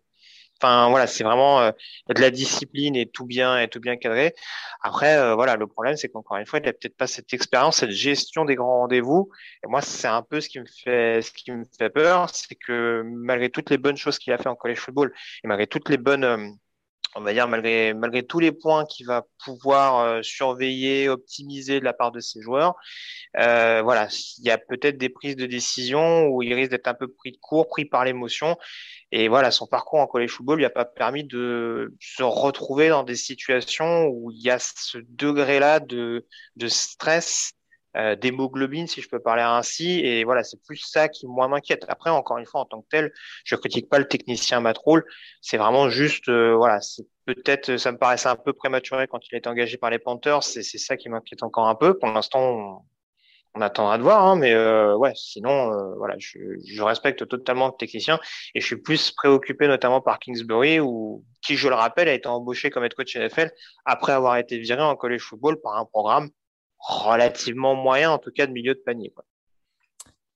Enfin voilà, c'est vraiment euh, de la discipline et tout bien et tout bien cadré. Après voilà, le problème c'est qu'encore une fois, il a peut-être pas cette expérience, cette gestion des grands rendez-vous. Et moi, c'est un peu ce qui me fait ce qui me fait peur, c'est que malgré toutes les bonnes choses qu'il a fait en college football et malgré toutes les bonnes on va dire malgré malgré tous les points qu'il va pouvoir euh, surveiller, optimiser de la part de ses joueurs, euh, voilà, il y a peut-être des prises de décision où il risque d'être un peu pris de court, pris par l'émotion. Et voilà, son parcours en college football lui a pas permis de se retrouver dans des situations où il y a ce degré-là de, de stress euh, d'hémoglobine, si je peux parler ainsi. Et voilà, c'est plus ça qui moi m'inquiète. Après, encore une fois, en tant que tel, je critique pas le technicien Matroul. C'est vraiment juste, euh, voilà, c'est peut-être, ça me paraissait un peu prématuré quand il été engagé par les Panthers. C'est ça qui m'inquiète encore un peu. Pour l'instant, on, attendra de voir, hein, mais euh, ouais, sinon, euh, voilà, je, je, respecte totalement le technicien et je suis plus préoccupé notamment par Kingsbury, ou qui, je le rappelle, a été embauché comme head coach NFL après avoir été viré en college football par un programme relativement moyen, en tout cas de milieu de panier. Quoi.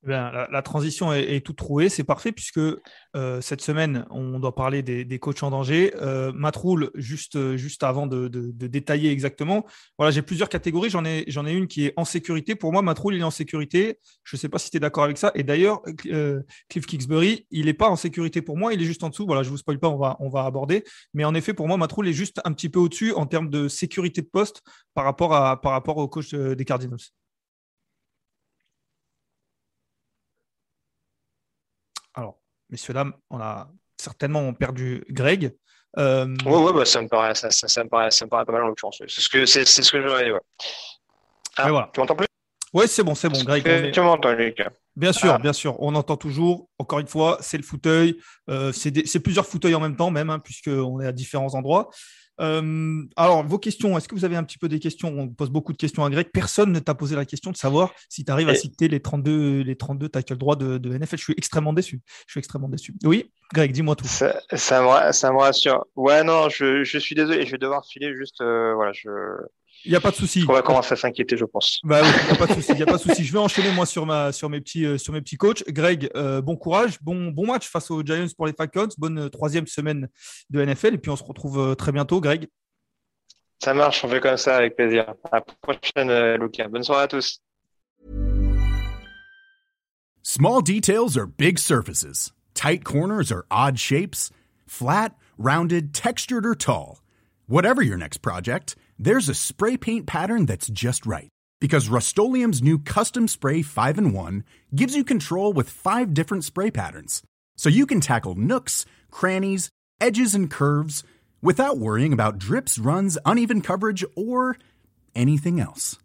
Eh la, transition est, toute trouée, c'est parfait puisque euh, cette semaine, on doit parler des, coachs en danger. Euh, Matroul, juste, juste avant de, détailler exactement, voilà, j'ai plusieurs catégories. J'en ai, j'en ai une qui est en sécurité. Pour moi, Matroul, il est en sécurité. Je ne sais pas si tu es d'accord avec ça. Et d'ailleurs, euh, Cliff Kingsbury, il n'est pas en sécurité pour moi. Il est juste en dessous. Voilà, je ne vous spoil pas, on va, on va aborder. Mais en effet, pour moi, Matroul est juste un petit peu au-dessus en termes de sécurité de poste par rapport, à, par rapport au coach des Cardinals. Messieurs, dames, on a certainement perdu Greg. Euh... Oui, ouais, bah, ça, me paraît, ça, ça, me paraît, ça me paraît pas mal en l'occurrence. C'est ce que, c'est, ce que j'aurais dit. Ouais. Ah, voilà. Tu m'entends plus? Oui, c'est bon, c'est bon, Greg. Tu m'entends, Lucas Bien sûr, ah. bien sûr. On entend toujours. Encore une fois, c'est le fauteuil. Euh, c'est, plusieurs fauteuils en même temps, même, hein, puisqu'on est à différents endroits. Euh, alors, vos questions, est-ce que vous avez un petit peu des questions? On pose beaucoup de questions à Greg. Personne ne t'a posé la question de savoir si tu arrives à citer les 32, les 32 tackle droit de, de, NFL. Je suis extrêmement déçu. Je suis extrêmement déçu. Oui, Greg, dis-moi tout. Ça, ça, me, ça me rassure. Ouais, non, je, je, suis désolé. Je vais devoir filer juste. Euh, voilà, je, il n'y a pas de souci. On va commencer à s'inquiéter, je pense. Bah il n'y a pas de souci. Il a pas de souci. Je vais enchaîner moi sur ma sur mes petits euh, sur mes petits coachs. Greg, euh, bon courage, bon bon match face aux Giants pour les Falcons. Bonne troisième semaine de NFL et puis on se retrouve très bientôt, Greg. Ça marche, on fait comme ça avec plaisir. À la prochaine, euh, Lucas. Bonne soirée à tous. Small details are big surfaces. Tight corners are odd shapes. Flat, rounded, textured, or tall. Whatever your next project, there's a spray paint pattern that's just right. Because Rust new Custom Spray 5 and 1 gives you control with five different spray patterns. So you can tackle nooks, crannies, edges, and curves – without worrying about drips, runs, uneven coverage, or anything else.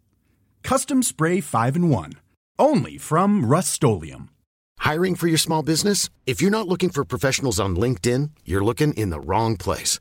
Custom Spray 5 and 1. Only from Rust Hiring for your small business? If you're not looking for professionals on LinkedIn, you're looking in the wrong place.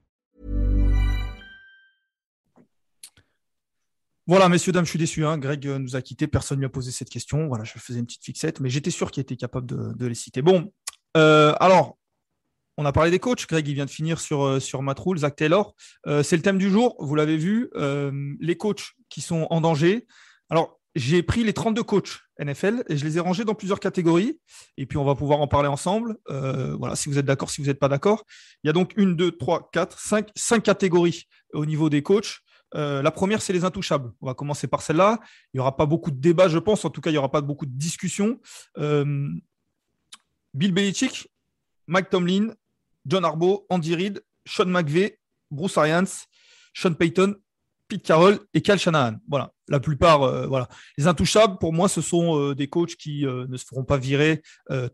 Voilà, messieurs, dames, je suis déçu. Hein. Greg euh, nous a quittés. Personne ne lui a posé cette question. Voilà, je faisais une petite fixette, mais j'étais sûr qu'il était capable de, les citer. Bon, euh, alors, on a parlé des coachs. Greg, il vient de finir sur, euh, sur Matroul, Zach Taylor. C'est le thème du jour. Vous l'avez vu, les coachs qui sont en danger. Alors, j'ai pris les 32 coachs NFL et je les ai rangés dans plusieurs catégories. Et puis, on va pouvoir en parler ensemble. Voilà, si vous êtes d'accord, si vous n'êtes pas d'accord. Il y a donc une, deux, trois, quatre, cinq, cinq catégories au niveau des coachs. Euh, la première, c'est les intouchables. On va commencer par celle-là. Il n'y aura pas beaucoup de débats, je pense. En tout cas, il n'y aura pas beaucoup de discussions. Euh, Bill Belichick, Mike Tomlin, John Harbaugh, Andy Reid, Sean McVay, Bruce Arians, Sean Payton, Pete Carroll et Cal Shanahan. Voilà la plupart, euh, voilà. Les intouchables, pour moi, ce sont euh, des coachs qui euh, ne se feront pas virer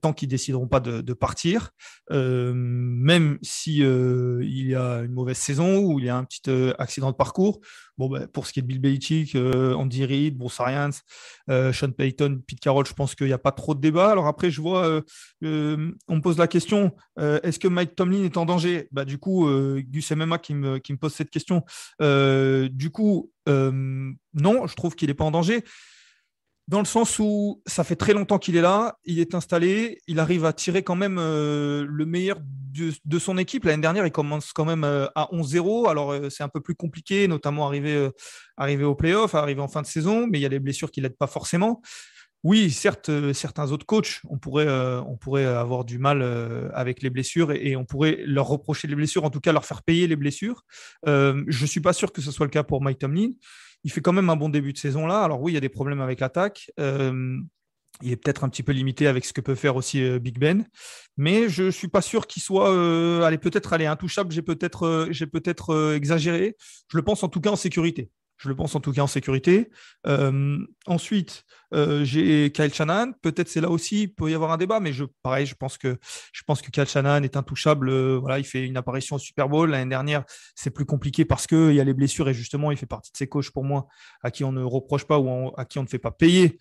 tant qu'ils décideront pas de, partir, même si il y a une mauvaise saison ou il y a un petit accident de parcours. Bon, ben, pour ce qui est de Bill Belichick, Andy Reid, Bruce Arians, Sean Payton, Pete Carroll, je pense qu'il n'y a pas trop de débat. Alors après, je vois, on me pose la question, est-ce que Mike Tomlin est en danger? Bah, Du coup, Gus MMA qui me, qui me pose cette question. du coup, euh, non, je trouve qu'il n'est pas en danger. Dans le sens où ça fait très longtemps qu'il est là, il est installé, il arrive à tirer quand même euh, le meilleur de, son équipe. L'année dernière, il commence quand même euh, à 11-0. Alors, c'est un peu plus compliqué, notamment arriver, arriver au playoff, arriver en fin de saison, mais il y a des blessures qui ne l'aident pas forcément. Oui, certes, certains autres coachs, on pourrait, pourrait avoir du mal avec les blessures et, on pourrait leur reprocher les blessures, en tout cas leur faire payer les blessures. je ne suis pas sûr que ce soit le cas pour Mike Tomlin. Il fait quand même un bon début de saison là. Alors oui, il y a des problèmes avec l'attaque. il est peut-être un petit peu limité avec ce que peut faire aussi Big Ben, mais je ne suis pas sûr qu'il soit, allez peut-être aller intouchable. J'ai peut-être exagéré. Je le pense en tout cas en sécurité. Je le pense en tout cas en sécurité. Euh, ensuite, euh, j'ai Kyle Shanahan. Peut-être c'est là aussi, il peut y avoir un débat, mais je, pareil, je pense que, je pense que Kyle Shanahan est intouchable. Euh, voilà, il fait une apparition au Super Bowl. L'année dernière, c'est plus compliqué parce qu'il y a les blessures et justement, il fait partie de ces coachs pour moi à qui on ne reproche pas ou à qui on ne fait pas payer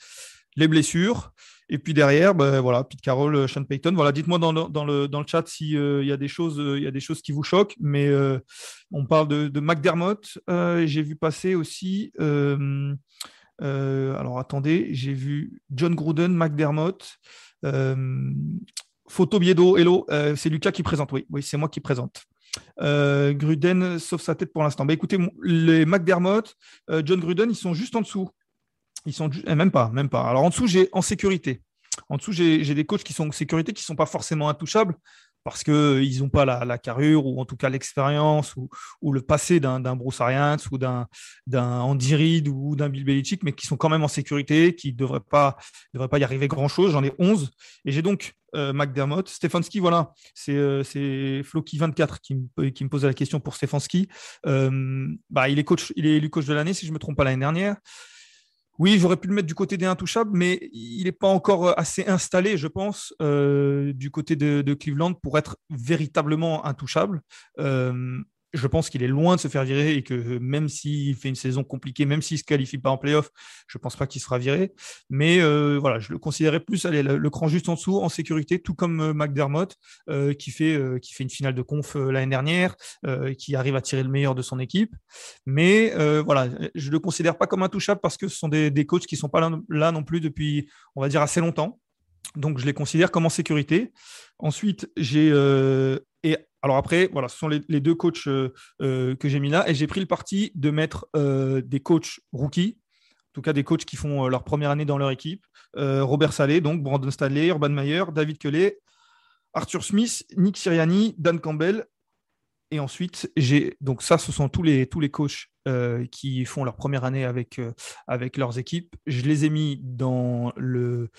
les blessures. Et puis derrière, ben, voilà, Pete Carroll, euh, Sean Payton. Voilà, dites-moi dans le, chat s'il euh, y, a des choses, euh, il y a des choses qui vous choquent. Mais on parle de, de McDermott. j'ai vu passer aussi. alors attendez, j'ai vu John Gruden, McDermott. Photo Biedo, hello, c'est Lucas qui présente. Oui, oui c'est moi qui présente. Gruden sauf sa tête pour l'instant. Bah, écoutez, les McDermott, John Gruden, ils sont juste en dessous. Ils sont eh, même pas, même pas. Alors en dessous, j'ai en sécurité. En dessous, j'ai des coachs qui sont en sécurité, qui ne sont pas forcément intouchables parce qu'ils n'ont pas la, carrure ou en tout cas l'expérience ou, le passé d'un Bruce Arians ou d'un Andy Reid ou d'un Bill Belichick, mais qui sont quand même en sécurité, qui ne devraient pas, devraient pas y arriver grand-chose. J'en ai 11. Et j'ai donc euh, McDermott, Stefanski, voilà, c'est euh, Floki24 qui me, qui me la question pour Stefanski. Euh, bah, il, est il est élu coach de l'année, si je ne me trompe pas, l'année dernière. Oui, j'aurais pu le mettre du côté des intouchables, mais il n'est pas encore assez installé, je pense, euh, du côté de, Cleveland pour être véritablement intouchable. Euh, je pense qu'il est loin de se faire virer et que même s'il fait une saison compliquée, même s'il ne se qualifie pas en playoff, je ne pense pas qu'il sera viré. Mais euh, voilà, je le considérais plus aller le, cran juste en dessous, en sécurité, tout comme euh, McDermott, euh, qui, fait, qui fait une finale de conf l'année dernière, qui arrive à tirer le meilleur de son équipe. Mais voilà, je le considère pas comme intouchable parce que ce sont des, des coachs qui ne sont pas là, là non plus depuis, on va dire, assez longtemps. Donc, je les considère comme en sécurité. Ensuite, j'ai. et alors après, voilà, ce sont les, deux coachs euh, euh, que j'ai mis là. Et j'ai pris le parti de mettre euh, des coachs rookies, en tout cas des coachs qui font leur première année dans leur équipe. Robert Salé, donc Brandon Stanley, Urban Meyer, David Kelly, Arthur Smith, Nick Siriani, Dan Campbell. Et ensuite, j'ai donc ça, ce sont tous les, tous les coachs qui font leur première année avec, leurs équipes. Je les ai mis dans le,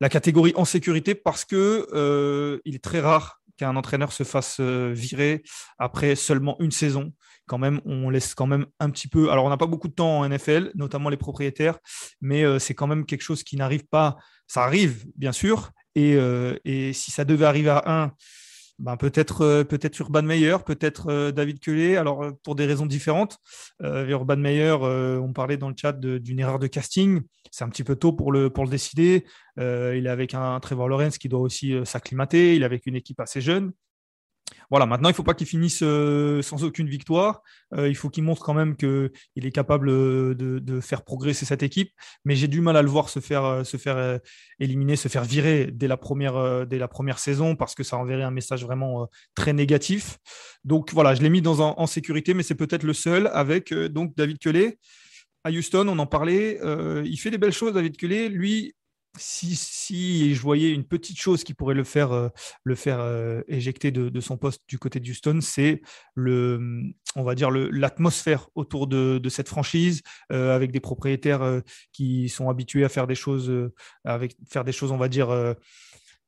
la catégorie en sécurité parce que il est très rare qu'un entraîneur se fasse euh, virer après seulement une saison. Quand même, on laisse quand même un petit peu. Alors, on n'a pas beaucoup de temps en NFL, notamment les propriétaires, mais euh, c'est quand même quelque chose qui n'arrive pas. Ça arrive, bien sûr. Et, euh, et si ça devait arriver à un, ben, peut-être euh, peut-être Urban Meyer, peut-être euh, David Kelly, alors euh, pour des raisons différentes. Urban Meyer, on parlait dans le chat d'une erreur de casting. C'est un petit peu tôt pour le, pour le décider. il est avec un Trevor Lawrence qui doit aussi s'acclimater. Il est avec une équipe assez jeune. Voilà, maintenant, il ne faut pas qu'il finisse euh, sans aucune victoire. Euh, il faut qu'il montre quand même qu'il est capable euh, de, faire progresser cette équipe. Mais j'ai du mal à le voir se faire, se faire éliminer, se faire virer dès la, première, dès la première saison parce que ça enverrait un message vraiment très négatif. Donc voilà, je l'ai mis dans, en, sécurité, mais c'est peut-être le seul avec donc David Kelly. à Houston, on en parlait. il fait des belles choses, David Culé. Lui, si, je voyais une petite chose qui pourrait le faire, euh, euh, éjecter de, son poste du côté de Houston, c'est le, on va dire l'atmosphère autour de, cette franchise, euh, avec des propriétaires qui sont habitués à faire des choses, avec faire des choses, on va dire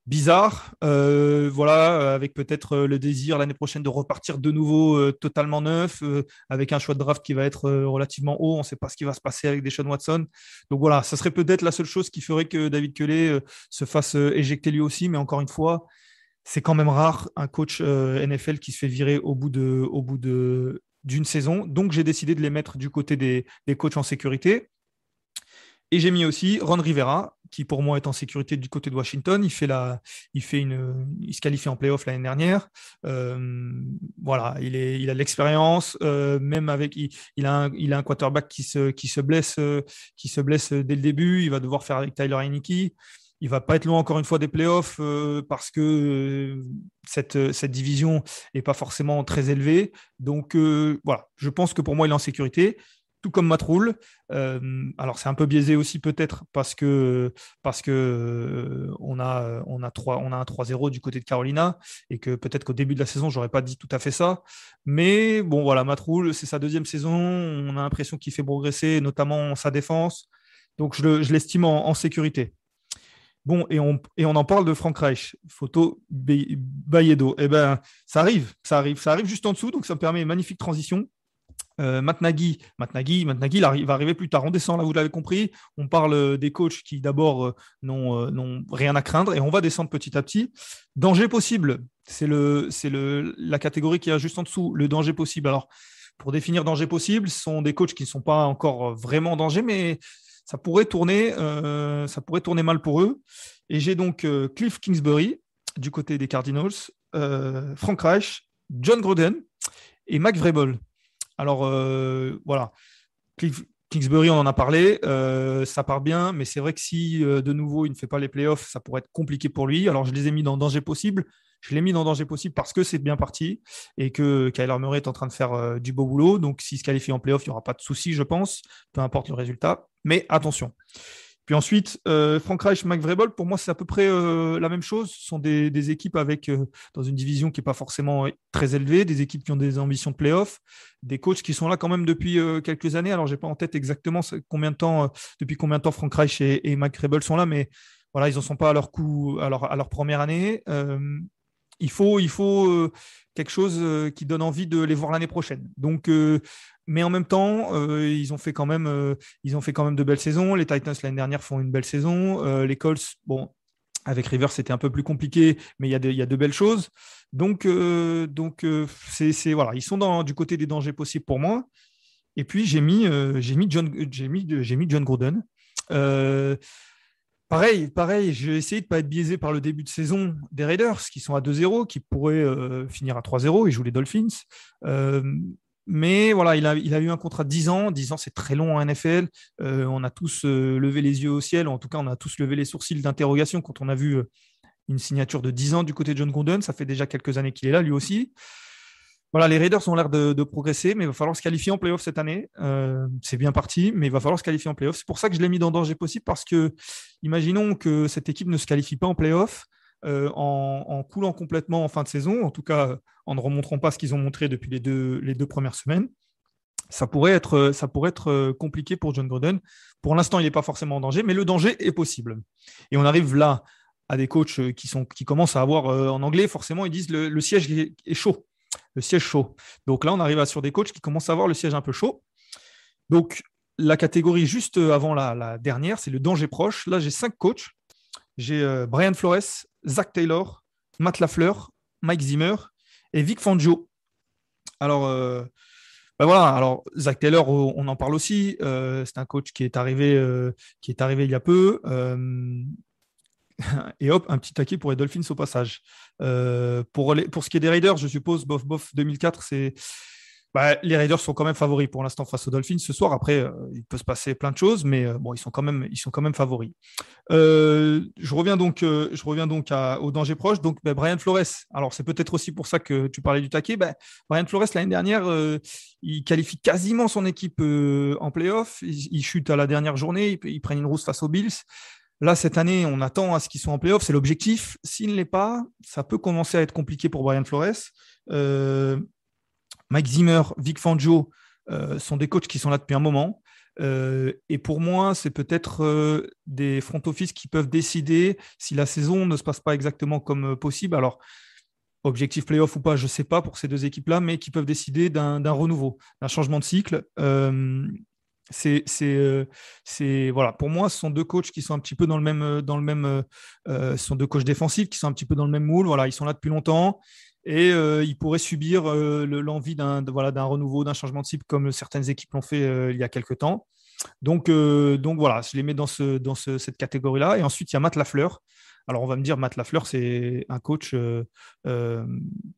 bizarre. Euh, voilà, euh, avec peut-être euh, le désir l'année prochaine de repartir de nouveau totalement neuf, avec un choix de draft qui va être relativement haut. On ne sait pas ce qui va se passer avec Deshaun Watson. Donc voilà, ça serait peut-être la seule chose qui ferait que David Kelly se fasse éjecter lui aussi. Mais encore une fois, c'est quand même rare un coach NFL qui se fait virer au bout de, au bout de d'une saison. Donc j'ai décidé de les mettre du côté des, des coachs en sécurité. Et j'ai mis aussi Ron Rivera, qui pour moi est en sécurité du côté de Washington. Il, fait la, il, fait une, il se qualifie en playoff l'année dernière. Euh, voilà, il, est, il a l'expérience, euh, même avec. Il, a un, il a un quarterback qui se, qui, se blesse, euh, qui se blesse dès le début. Il va devoir faire avec Tyler Heineke. Il va pas être loin encore une fois des playoffs parce que cette, cette division n'est pas forcément très élevée. Donc voilà, je pense que pour moi, il est en sécurité tout comme Matroul. Euh, alors c'est un peu biaisé aussi peut-être parce que parce que euh, on a on a on a un 3-0 du côté de Carolina et que peut-être qu'au début de la saison j'aurais pas dit tout à fait ça. Mais bon voilà Matroul c'est sa deuxième saison, on a l'impression qu'il fait progresser notamment sa défense. Donc je l'estime en, sécurité. Bon, et on, et on en parle de Frank Reich, photo Bayedo. Eh ben, ça arrive, ça arrive, ça arrive juste en dessous, donc ça me permet une magnifique transition. Euh, Matt Nagy, il, va arriver plus tard. On descend là, vous l'avez compris. On parle euh, des coachs qui d'abord euh, n'ont rien à craindre et on va descendre petit à petit. Danger possible, c'est la catégorie qui est juste en dessous, le danger possible. Alors, pour définir danger possible, ce sont des coachs qui ne sont pas encore vraiment en danger, mais ça pourrait tourner, mal pour eux. Et j'ai donc Cliff Kingsbury du côté des Cardinals, Frank Reich, John Gruden et Mac Vrabel. Alors euh, voilà, Kingsbury, on en a parlé, euh, ça part bien, mais c'est vrai que si euh, de nouveau il ne fait pas les playoffs, ça pourrait être compliqué pour lui. Alors je les ai mis dans danger possible. Je l'ai mis dans danger possible parce que c'est bien parti et que Kyler Murray est en train de faire du beau boulot. Donc s'il se qualifie en playoff, il n'y aura pas de souci, je pense, peu importe le résultat. Mais attention, puis ensuite, euh, Frank Reich, Mike pour moi, c'est à peu près euh, la même chose. Ce sont des, équipes avec, euh, dans une division qui n'est pas forcément très élevée, des équipes qui ont des ambitions de playoff, des coachs qui sont là quand même depuis quelques années. Alors, je n'ai pas en tête exactement combien de temps, depuis combien de temps Frank Reich et, Mike Vrabel sont là, mais voilà, ils n'en sont pas à leur coup, à leur, à leur première année. il faut, il faut quelque chose qui donne envie de les voir l'année prochaine. Donc, mais en même temps, euh, ils, ont fait quand même, euh, ils ont fait quand même de belles saisons. Les Titans l'année dernière font une belle saison. Euh, les Colts, bon, avec Rivers, c'était un peu plus compliqué, mais il y a de, y a de belles choses. Donc, donc c'est, voilà, ils sont dans, du côté des dangers possibles pour moi. Et puis, j'ai mis, j'ai mis, John, j'ai mis, mis John Gruden. Pareil, pareil, j'ai essayé de ne pas être biaisé par le début de saison des Raiders, qui sont à 2-0, qui pourraient finir à 3-0. Ils jouent les Dolphins. Mais voilà, il a, eu un contrat de 10 ans. 10 ans, c'est très long en NFL. Euh, on a tous euh, levé les yeux au ciel, en tout cas, on a tous levé les sourcils d'interrogation quand on a vu euh, une signature de 10 ans du côté de John Gruden. Ça fait déjà quelques années qu'il est là, lui aussi. Voilà, les Raiders ont l'air de, progresser, mais il va falloir se qualifier en playoff cette année. c'est bien parti, mais il va falloir se qualifier en playoff. C'est pour ça que je l'ai mis dans danger possible, parce que imaginons que cette équipe ne se qualifie pas en playoff. Euh, en, coulant complètement en fin de saison, en tout cas en ne remontrant pas ce qu'ils ont montré depuis les deux, premières semaines. Ça pourrait, être, euh, compliqué pour John Gruden. Pour l'instant, il n'est pas forcément en danger, mais le danger est possible. Et on arrive là à des coachs euh, qui, commencent à avoir, en anglais, forcément, ils disent le, siège est, chaud. Le siège chaud. Donc là, on arrive sur des coachs qui commencent à avoir le siège un peu chaud. Donc, la catégorie juste avant la, la dernière, c'est le danger proche. Là, j'ai cinq coachs. J'ai Brian Flores, Zach Taylor, Matt Lafleur, Mike Zimmer et Vic Fangio. Alors, euh, ben voilà, alors Zach Taylor, on en parle aussi. Euh, c'est un coach qui est arrivé, euh, qui est arrivé il y a peu. et hop, un petit taquet pour les Dolphins au passage. pour, pour ce qui est des Raiders, je suppose, bof, bof, 2004, c'est bah, les Raiders sont quand même favoris pour l'instant face aux Dolphins ce soir. Après, euh, il peut se passer plein de choses, mais euh, bon, ils sont quand même, ils sont quand même favoris. Euh, je reviens donc, je reviens donc au danger proche. Donc, bah, Brian Flores. Alors, c'est peut-être aussi pour ça que tu parlais du taquet. Bah, Brian Flores l'année dernière, il qualifie quasiment son équipe en playoff. Il, chute à la dernière journée. Il, prend une rousse face aux Bills. Là, cette année, on attend à ce qu'ils soient en playoff. C'est l'objectif. S'il ne l'est pas, ça peut commencer à être compliqué pour Brian Flores. Mike Zimmer, Vic Fangio euh, sont des coachs qui sont là depuis un moment. Euh, et pour moi, c'est peut-être euh, des front office qui peuvent décider si la saison ne se passe pas exactement comme possible. Alors, objectif playoff ou pas, je ne sais pas pour ces deux équipes-là, mais qui peuvent décider d'un renouveau, d'un changement de cycle. c'est, voilà. Pour moi, ce sont deux coachs qui sont un petit peu dans le même, dans le même, sont deux coachs défensifs qui sont un petit peu dans le même moule. Voilà, ils sont là depuis longtemps et euh, il pourrait subir euh, l'envie d'un voilà, renouveau, d'un changement de cible comme certaines équipes l'ont fait euh, il y a quelques temps. Donc, donc voilà, je les mets dans, ce, dans cette catégorie-là. Et ensuite, il y a Matt Lafleur. Alors, on va me dire, Matt Lafleur, c'est un coach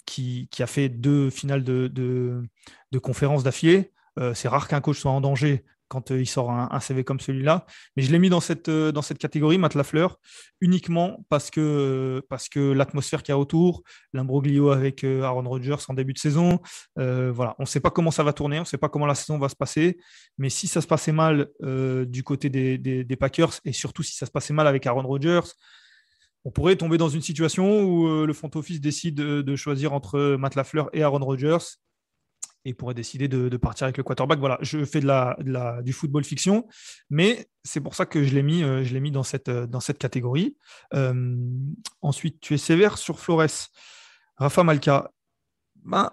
qui, a fait deux finales de, de, de conférences d'affilée. c'est rare qu'un coach soit en danger quand euh, il sort un, CV comme celui-là. Mais je l'ai mis dans cette, euh, catégorie, Matt Lafleur, uniquement parce que, euh, parce que l'atmosphère qu'il y a autour, l'imbroglio avec Aaron Rodgers en début de saison, on ne sait pas comment ça va tourner, on ne sait pas comment la saison va se passer. Mais si ça se passait mal du côté des, des, Packers, et surtout si ça se passait mal avec Aaron Rodgers, on pourrait tomber dans une situation où le front office décide de choisir entre Matt Lafleur et Aaron Rodgers et pourrait décider de, partir avec le quarterback. Voilà, je fais de la, du football fiction, mais c'est pour ça que je l'ai mis, euh, je l'ai mis dans cette, euh, dans cette catégorie. Euh, ensuite, tu es sévère sur Flores. Rafa Malka. Ben,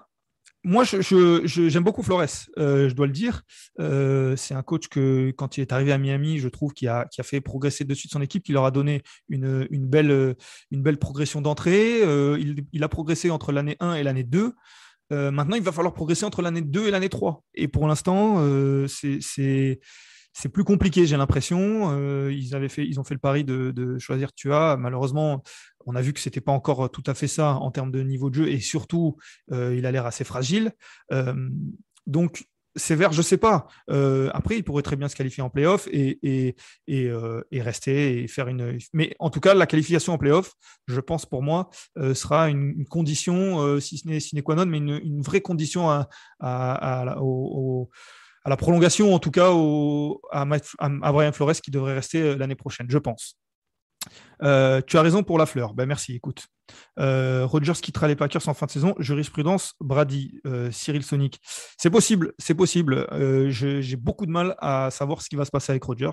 moi, j'aime je, beaucoup Flores, je dois le dire. c'est un coach que, quand il est arrivé à Miami, je trouve qu'il a, a, fait progresser de suite son équipe, qui leur a donné une, une, belle, une belle progression d'entrée. il, il, a progressé entre l'année 1 et l'année 2. Euh, maintenant, il va falloir progresser entre l'année 2 et l'année 3. Et pour l'instant, euh, c'est plus compliqué, j'ai l'impression. Euh, ils, ont fait le pari de, choisir Tua. Malheureusement, on a vu que ce n'était pas encore tout à fait ça en termes de niveau de jeu. Et surtout, il a l'air assez fragile. donc, sévère, je ne sais pas. Euh, après, il pourrait très bien se qualifier en playoff et, et, et, euh, et, rester et faire une. Mais en tout cas, la qualification en playoff, je pense pour moi, euh, sera une, condition, si ce n'est sine qua non, mais une, vraie condition à, à, à, la prolongation, en tout cas au, à, à Brian Flores qui devrait rester l'année prochaine, je pense. Euh, tu as raison pour la fleur. Ben merci, écoute. Euh, Rogers quittera les Packers en fin de saison. Jurisprudence, Brady, euh, Cyril Sonic. C'est possible, c'est possible. j'ai beaucoup de mal à savoir ce qui va se passer avec Rogers,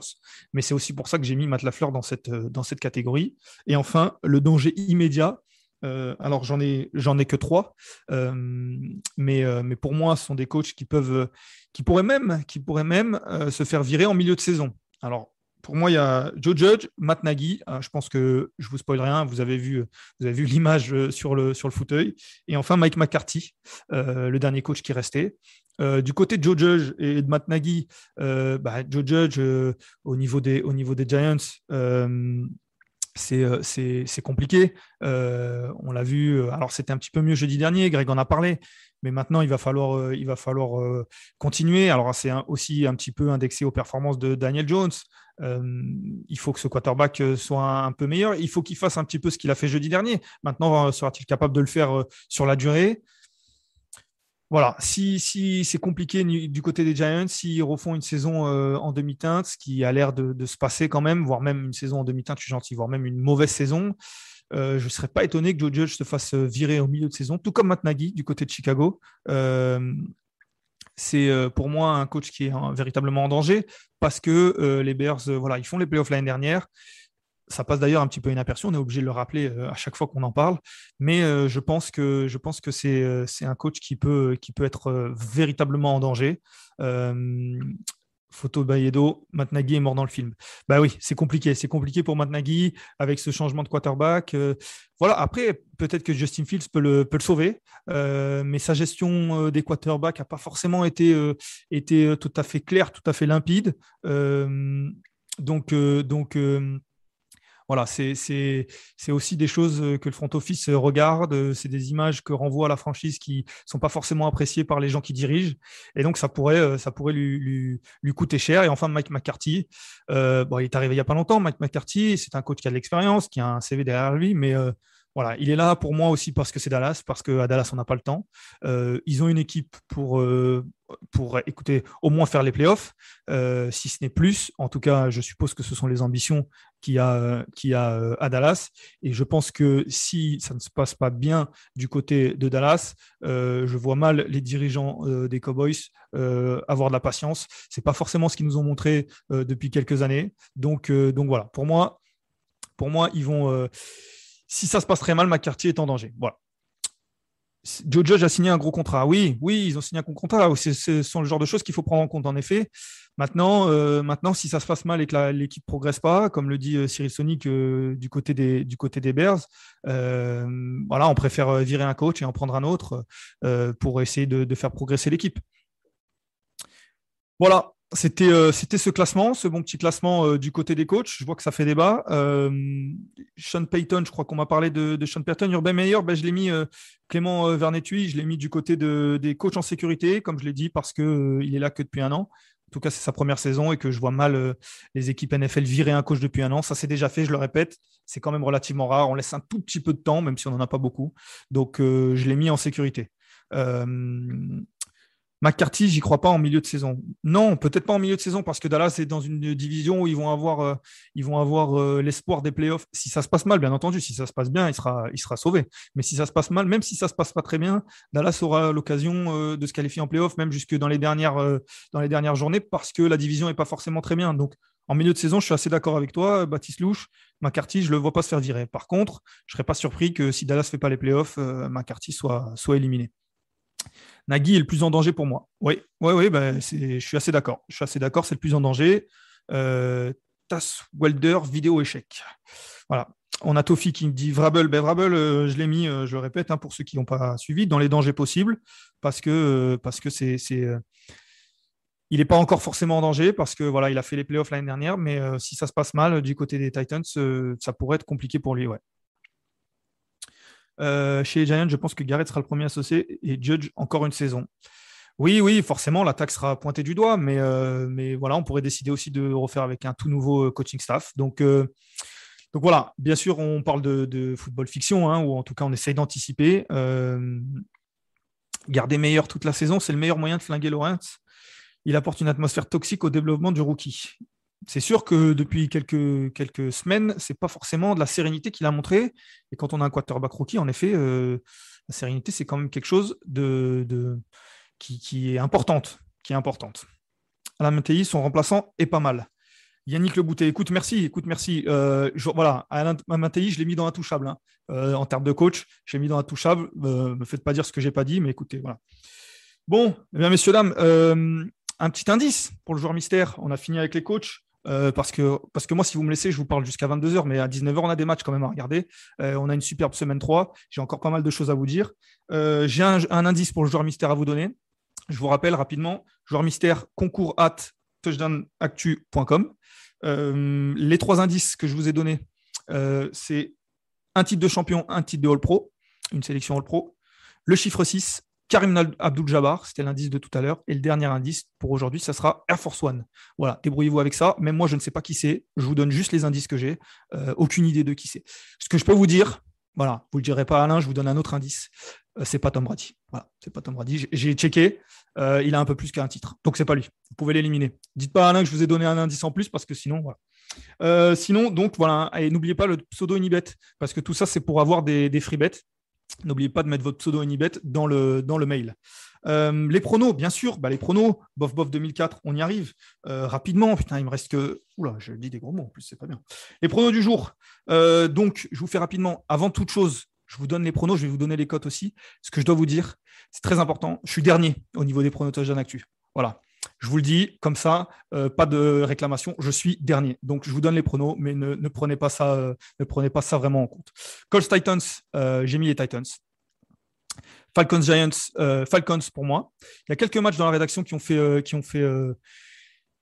mais c'est aussi pour ça que j'ai mis Matt Lafleur dans cette, dans cette catégorie. Et enfin, le danger immédiat. alors j'en ai ai que trois, mais, mais pour moi, ce sont des coachs qui peuvent, qui pourraient même, qui pourraient même se faire virer en milieu de saison. Alors pour moi, il y a Joe Judge, Matt Nagy. Euh, je pense que je vous spoil rien. Vous avez vu, vous avez vu l'image euh, sur le, sur le fauteuil. Et enfin, Mike McCarthy, euh, le dernier coach qui restait. du côté de Joe Judge et de Matt Nagy, bah, Joe Judge, au, niveau des, au niveau des Giants, c'est compliqué. on l'a vu. Alors, c'était un petit peu mieux jeudi dernier. Greg en a parlé. Mais maintenant, il va falloir, il va falloir continuer. Alors, c'est aussi un petit peu indexé aux performances de Daniel Jones. Euh, il faut que ce quarterback euh, soit un, peu meilleur. Il faut qu'il fasse un petit peu ce qu'il a fait jeudi dernier. Maintenant, euh, sera-t-il capable de le faire sur la durée? Voilà, si, si c'est compliqué du côté des Giants, s'ils refont une saison en demi-teinte, ce qui a l'air de, se passer quand même, voire même une saison en demi-teinte, je suis gentil, voire même une mauvaise saison, je ne serais pas étonné que Joe Judge se fasse virer au milieu de saison, tout comme Matt Nagy du côté de Chicago c'est euh, pour moi un coach qui est véritablement en danger parce que euh, les Bears, euh, voilà, ils font les playoffs l'année dernière. Ça passe d'ailleurs un petit peu inaperçu, on est obligé de le rappeler à chaque fois qu'on en parle. Mais je pense que, c'est, un coach qui peut être véritablement en danger photo Bayedo, Matt Nagy est mort dans le film. Bah oui, c'est compliqué. C'est compliqué pour Matt Nagy avec ce changement de quarterback. Euh, voilà, après, peut-être que Justin Fields peut le, peut le sauver, euh, mais sa gestion euh, des quarterbacks n'a pas forcément été, été tout à fait claire, tout à fait limpide. donc, donc Voilà, c'est aussi des choses que le front office regarde. C'est des images que renvoie la franchise qui sont pas forcément appréciées par les gens qui dirigent. Et donc, ça pourrait, ça pourrait lui, lui, coûter cher. Et enfin, Mike McCarthy, bon, il est arrivé il n'y a pas longtemps. Mike McCarthy, c'est un coach qui a de l'expérience, qui a un CV derrière lui, mais voilà, il est là pour moi aussi parce que c'est Dallas, parce qu'à Dallas, on n'a pas le temps. Euh, ils ont une équipe pour, euh, pour écouter, au moins faire les playoffs, euh, si ce n'est plus. En tout cas, je suppose que ce sont les ambitions qu'il y a, à Dallas. Et je pense que si ça ne se passe pas bien du côté de Dallas, je vois mal les dirigeants des Cowboys avoir de la patience. Ce n'est pas forcément ce qu'ils nous ont montré depuis quelques années. Donc, donc voilà, pour moi, pour moi ils vont si ça se passe très mal, McCarthy est en danger. Voilà. Joe Judge a signé un gros contrat. Oui, oui, ils ont signé un gros contrat. Ce sont le genre de choses qu'il faut prendre en compte, en effet. Maintenant, euh, si ça se passe mal et que l'équipe ne progresse pas, comme le dit euh, Cyril Sonic euh, du, côté des, du côté Bears, on préfère virer un coach et en prendre un autre pour essayer de faire progresser l'équipe. Voilà, c'était euh, ce classement, ce bon petit classement euh, du côté des coachs. Je vois que ça fait débat. Euh, Sean Payton, je crois qu'on m'a parlé de, Sean Payton. Urbain Meyer, ben, je l'ai mis Clément Vernetui, je l'ai mis du côté de, des coachs en sécurité, comme je l'ai dit, parce qu'il il est là que depuis un an. En tout cas, c'est sa première saison et que je vois mal les équipes NFL virer un coach depuis un an. Ça, c'est déjà fait, je le répète. C'est quand même relativement rare. On laisse un tout petit peu de temps, même si on n'en a pas beaucoup. Donc, je l'ai mis en sécurité. McCarthy, j'y crois pas en milieu de saison. Non, peut-être pas en milieu de saison parce que Dallas est dans une division où ils vont avoir, euh, ils vont avoir euh, l'espoir des playoffs. Si ça se passe mal, bien entendu, si ça se passe bien, il sera, il sera sauvé. Mais si ça se passe mal, même si ça se passe pas très bien, Dallas aura l'occasion euh, de se qualifier en playoffs, même jusque dans les dernières, dans les dernières journées, parce que la division est pas forcément très bien. Donc, en milieu de saison, je suis assez d'accord avec toi, Baptiste Louche. McCarthy, je le vois pas se faire virer. Par contre, je serais pas surpris que si Dallas fait pas les playoffs, McCarthy soit, soit éliminé. Nagui est le plus en danger pour moi. Oui, oui, oui, ben, je suis assez d'accord. Je suis assez d'accord, c'est le plus en danger. Euh, Tass Welder, vidéo échec. Voilà. On a Tofi qui me dit Vrabel. Ben, Vrabel, euh, je l'ai mis, euh, je le répète, hein, pour ceux qui n'ont pas suivi, dans les dangers possibles, parce que euh, parce que c'est, il n'est pas encore forcément en danger parce que voilà, il a fait les playoffs l'année dernière, mais si ça se passe mal du côté des Titans, ça pourrait être compliqué pour lui. Euh, chez les Giants, je pense que Garrett sera le premier associé et Judge encore une saison. Oui, oui, forcément, l'attaque sera pointée du doigt, mais, euh, voilà, on pourrait décider aussi de refaire avec un tout nouveau euh, coaching staff. Donc, donc voilà, bien sûr, on parle de, football fiction, hein, ou en tout cas, on essaye d'anticiper. garder meilleur toute la saison, c'est le meilleur moyen de flinguer Lawrence. Il apporte une atmosphère toxique au développement du rookie c'est sûr que depuis quelques, quelques semaines, c'est pas forcément de la sérénité qu'il a montré. Et quand on a un quarterback rookie, en effet, euh, la sérénité, c'est quand même quelque chose de, qui, est importante. Qui est importante. Alain Mattei, son remplaçant est pas mal. Yannick Le Boutet, écoute, merci, écoute, merci. Euh, voilà, Alain Mattei, je l'ai mis dans Intouchable. Hein. Euh, en termes de coach, je l'ai mis dans Intouchable. Ne me faites pas dire ce que j'ai pas dit, mais écoutez, voilà. Bon, eh messieurs, dames, un petit indice pour le joueur mystère. On a fini avec les coachs. Euh, parce, que, parce que moi, si vous me laissez, je vous parle jusqu'à 22h, mais à 19h, on a des matchs quand même à regarder. Euh, on a une superbe semaine 3. J'ai encore pas mal de choses à vous dire. Euh, j'ai un, indice pour le joueur mystère à vous donner. Je vous rappelle rapidement, joueur mystère concours at touchdownactu.com. les trois indices que je vous ai donnés, c'est un titre de champion, un titre de All Pro, une sélection All Pro, le chiffre 6 Karim Abdul-Jabbar, c'était l'indice de tout à l'heure. Et le dernier indice pour aujourd'hui, ça sera Air Force One. Voilà, débrouillez-vous avec ça. Même moi, je ne sais pas qui c'est. Je vous donne juste les indices que j'ai. Euh, aucune idée de qui c'est. Ce que je peux vous dire, voilà, vous ne le direz pas à Alain, je vous donne un autre indice. Euh, c'est pas Tom Brady. Voilà, c'est pas Tom Brady. J'ai checké. Euh, il a un peu plus qu'un titre. Donc, c'est pas lui. Vous pouvez l'éliminer. Dites pas à Alain que je vous ai donné un indice en plus parce que sinon, voilà. sinon, donc voilà, et n'oubliez pas le pseudo Unibet, parce que tout ça, c'est pour avoir des, des free bets. N'oubliez pas de mettre votre pseudo Unibet dans le, dans le mail. Euh, les pronos, bien sûr, bah, les pronos, bof bof 2004, on y arrive euh, rapidement. Putain, il me reste que. Oula, je dis des gros mots en plus, c'est pas bien. Les pronos du jour. Euh, donc, je vous fais rapidement. Avant toute chose, je vous donne les pronos, je vais vous donner les cotes aussi. Ce que je dois vous dire, c'est très important. Je suis dernier au niveau des pronos touchdown actu. Voilà. Je vous le dis, comme ça, euh, pas de réclamation. Je suis dernier. Donc, je vous donne les pronos, mais ne, prenez, pas ça, euh, ne prenez pas ça vraiment en compte. Colts Titans, euh, j'ai mis les Titans. Falcons Giants, Falcons pour moi. Il y a quelques matchs dans la rédaction qui ont fait,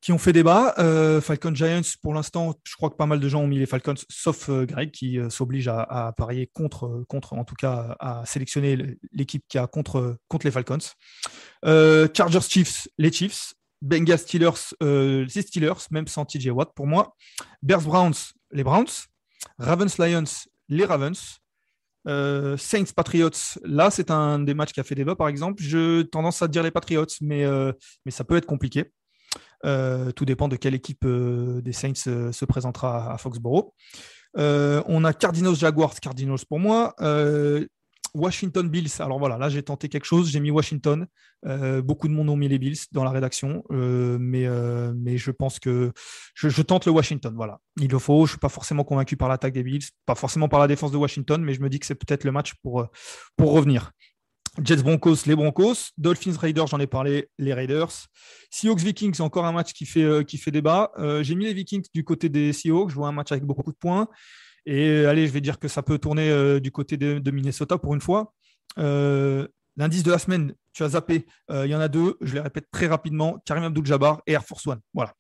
qui ont fait débat. Euh, Falcon Giants, pour l'instant, je crois que pas mal de gens ont mis les Falcons, sauf euh, Greg, qui euh, s'oblige à, parier contre, contre, en tout cas, à sélectionner l'équipe qui a contre, contre les Falcons. Chargers Chiefs, les Chiefs. Bengals Steelers, les Steelers, même sans TJ Watt pour moi. Bears Browns, les Browns. Ravens Lions, les Ravens. Saints Patriots, là c'est un des matchs qui a fait débat par exemple. Je tendance à dire les Patriots, mais, mais ça peut être compliqué. Euh, tout dépend de quelle équipe euh, des Saints euh, se présentera à Foxborough. on a Cardinals Jaguars, Cardinals pour moi. Washington Bills. Alors voilà, là j'ai tenté quelque chose, j'ai mis Washington. beaucoup de monde ont mis les Bills dans la rédaction, mais, je pense que je, tente le Washington. Voilà, il le faut. Je suis pas forcément convaincu par l'attaque des Bills, pas forcément par la défense de Washington, mais je me dis que c'est peut-être le match pour revenir. Jets Broncos, les Broncos. Dolphins Raiders, j'en ai parlé, les Raiders. Seahawks Vikings, encore un match qui fait, euh, qui fait débat. Euh, j'ai mis les Vikings du côté des Seahawks. Je vois un match avec beaucoup de points. Et allez, je vais dire que ça peut tourner euh, du côté de, Minnesota pour une fois. L'indice de la semaine, tu as zappé. Il y en a deux. Je les répète très rapidement. Karim Abdul-Jabbar et Air Force One. Voilà.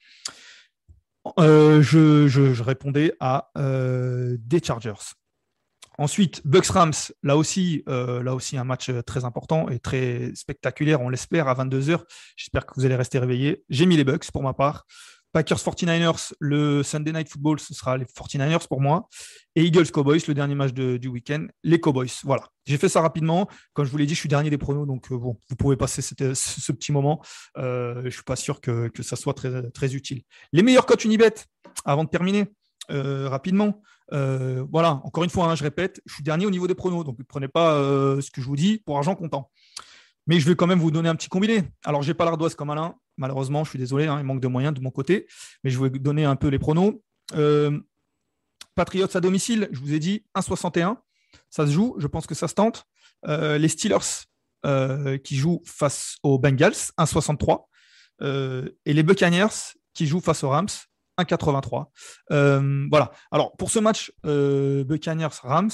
je, répondais à des Chargers. Ensuite, Bucks Rams, là aussi, euh, là aussi un match euh, très important et très spectaculaire, on l'espère, à 22h. J'espère que vous allez rester réveillés. J'ai mis les Bucks pour ma part. Packers 49ers, le Sunday Night Football, ce sera les 49ers pour moi. Et Eagles Cowboys, le dernier match du week-end, les Cowboys. Voilà. J'ai fait ça rapidement. Comme je vous l'ai dit, je suis dernier des pronos, donc euh, bon, vous pouvez passer ce, petit moment. je ne suis pas sûr que, ça soit très, très utile. Les meilleurs coachs Unibet, avant de terminer, rapidement. Euh, voilà, encore une fois, hein, je répète, je suis dernier au niveau des pronos, donc ne prenez pas euh, ce que je vous dis pour argent comptant. Mais je vais quand même vous donner un petit combiné. Alors, je n'ai pas l'ardoise comme Alain, malheureusement, je suis désolé, hein, il manque de moyens de mon côté, mais je vais vous donner un peu les pronos. Euh, Patriots à domicile, je vous ai dit 1,61, ça se joue, je pense que ça se tente. les Steelers qui jouent face aux Bengals, 1,63. et les Buccaneers qui jouent face aux Rams, 1,83. Euh, voilà. Alors, pour ce match euh, Buccaneers-Rams,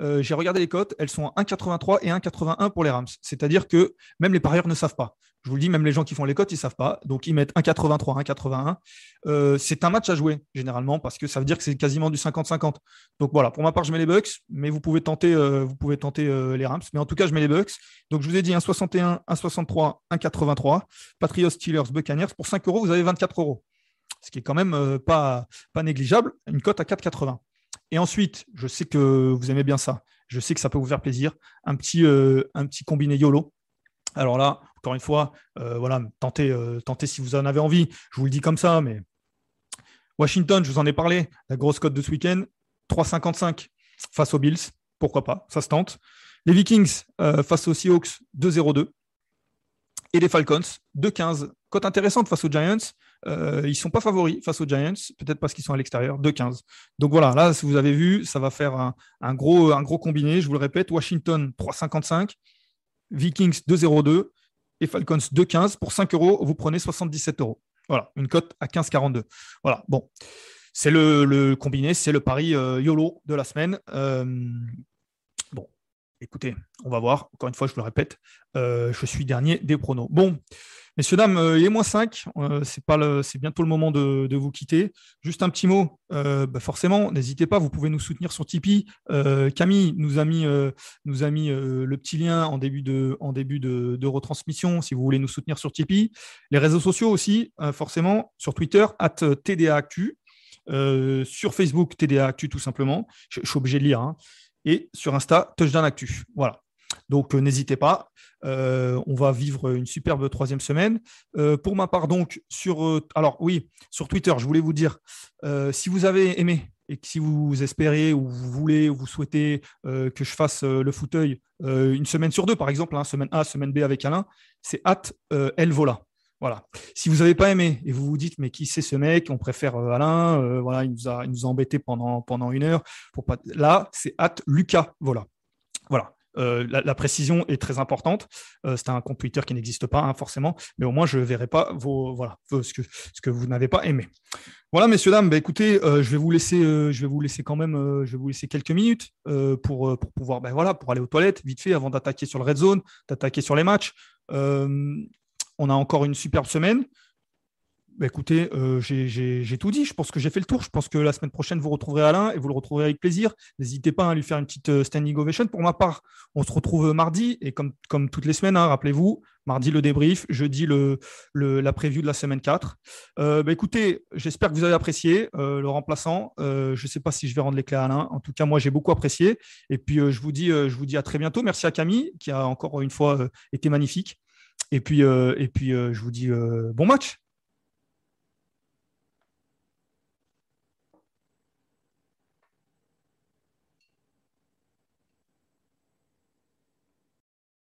euh, j'ai regardé les cotes, elles sont à 1,83 et 1,81 pour les Rams. C'est-à-dire que même les parieurs ne savent pas. Je vous le dis, même les gens qui font les cotes, ils ne savent pas. Donc, ils mettent 1,83, 1,81. c'est un match à jouer, généralement, parce que ça veut dire que c'est quasiment du 50-50. Donc, voilà, pour ma part, je mets les Bucks, mais vous pouvez tenter, vous pouvez tenter les Rams. Mais en tout cas, je mets les Bucks. Donc, je vous ai dit 1,61, 1,63, 1,83. Patriots, Steelers, Buccaneers. Pour 5 euros, vous avez 24 euros ce qui est quand même euh, pas, pas négligeable, une cote à 4,80. Et ensuite, je sais que vous aimez bien ça, je sais que ça peut vous faire plaisir, un petit, euh, un petit combiné YOLO. Alors là, encore une fois, euh, voilà, tentez, tentez si vous en avez envie. Je vous le dis comme ça, mais Washington, je vous en ai parlé, la grosse cote de ce week-end, 3,55 face aux Bills, pourquoi pas, ça se tente. Les Vikings face aux Seahawks, 2,02. Et les Falcons, 2,15. Cote intéressante face aux Giants, euh, ils ne sont pas favoris face aux Giants, peut-être parce qu'ils sont à l'extérieur, 2-15. Donc voilà, là, si vous avez vu, ça va faire un, gros, un gros combiné. Je vous le répète, Washington 3,55, Vikings 2,02 et Falcons 2,15. Pour 5 euros, vous prenez 77 euros. Voilà, une cote à 15,42. Voilà, bon. C'est le, combiné, c'est le pari euh, YOLO de la semaine. Euh, bon, écoutez, on va voir. Encore une fois, je vous le répète, je suis dernier des pronos. Bon, Messieurs, dames, euh, il est moins 5. Euh, c'est, bientôt le moment de, vous quitter. Juste un petit mot. Euh, bah, forcément, n'hésitez pas, vous pouvez nous soutenir sur Tipeee. Camille nous a mis, nous a mis le petit lien en début, de, en début de, retransmission si vous voulez nous soutenir sur Tipeee. Les réseaux sociaux aussi, forcément, sur Twitter, at TDAactu. sur Facebook, TDA Actu tout simplement. Je, suis obligé de lire. Hein. Et sur Insta, Touchdown Actu. Voilà. Donc n'hésitez pas. Euh, on va vivre une superbe troisième semaine. Euh, pour ma part, donc, sur, euh, Twitter, je voulais vous dire, si vous avez aimé et que si vous espérez ou vous voulez ou vous souhaitez que je fasse le fauteuil une semaine sur deux, par exemple, hein, semaine A, semaine B avec Alain, c'est at Elvola. Voilà. Si vous n'avez pas aimé et vous vous dites mais qui c'est ce mec, on préfère Alain, voilà, il nous a, il nous a embêté pendant, pendant une heure. Pour pas... Là, c'est at Lucas. Voilà. Voilà. Euh, la, précision est très importante. Euh, c'est un compte qui n'existe pas hein, forcément, mais au moins je ne verrai pas voilà, ce, que, vous n'avez pas aimé. Voilà, messieurs, dames, bah, écoutez, euh, je, vais vous laisser, quand même je vous laisser quelques minutes pour, pour pouvoir ben, voilà, pour aller aux toilettes vite fait avant d'attaquer sur le red zone, d'attaquer sur les matchs. on a encore une superbe semaine Bah, écoutez, euh, j'ai tout dit. Je pense que j'ai fait le tour. Je pense que la semaine prochaine, vous retrouverez Alain et vous le retrouverez avec plaisir. N'hésitez pas à lui faire une petite euh, standing ovation. Pour ma part, on se retrouve mardi et comme, toutes les semaines, hein, rappelez-vous, mardi le débrief, jeudi la preview de la semaine 4. Euh, bah, écoutez, j'espère que vous avez apprécié le remplaçant. je ne sais pas si je vais rendre les clés à Alain. En tout cas, moi, j'ai beaucoup apprécié. Et puis, je, vous dis, je vous dis à très bientôt. Merci à Camille qui a encore une fois été magnifique. Et puis je vous dis bon match.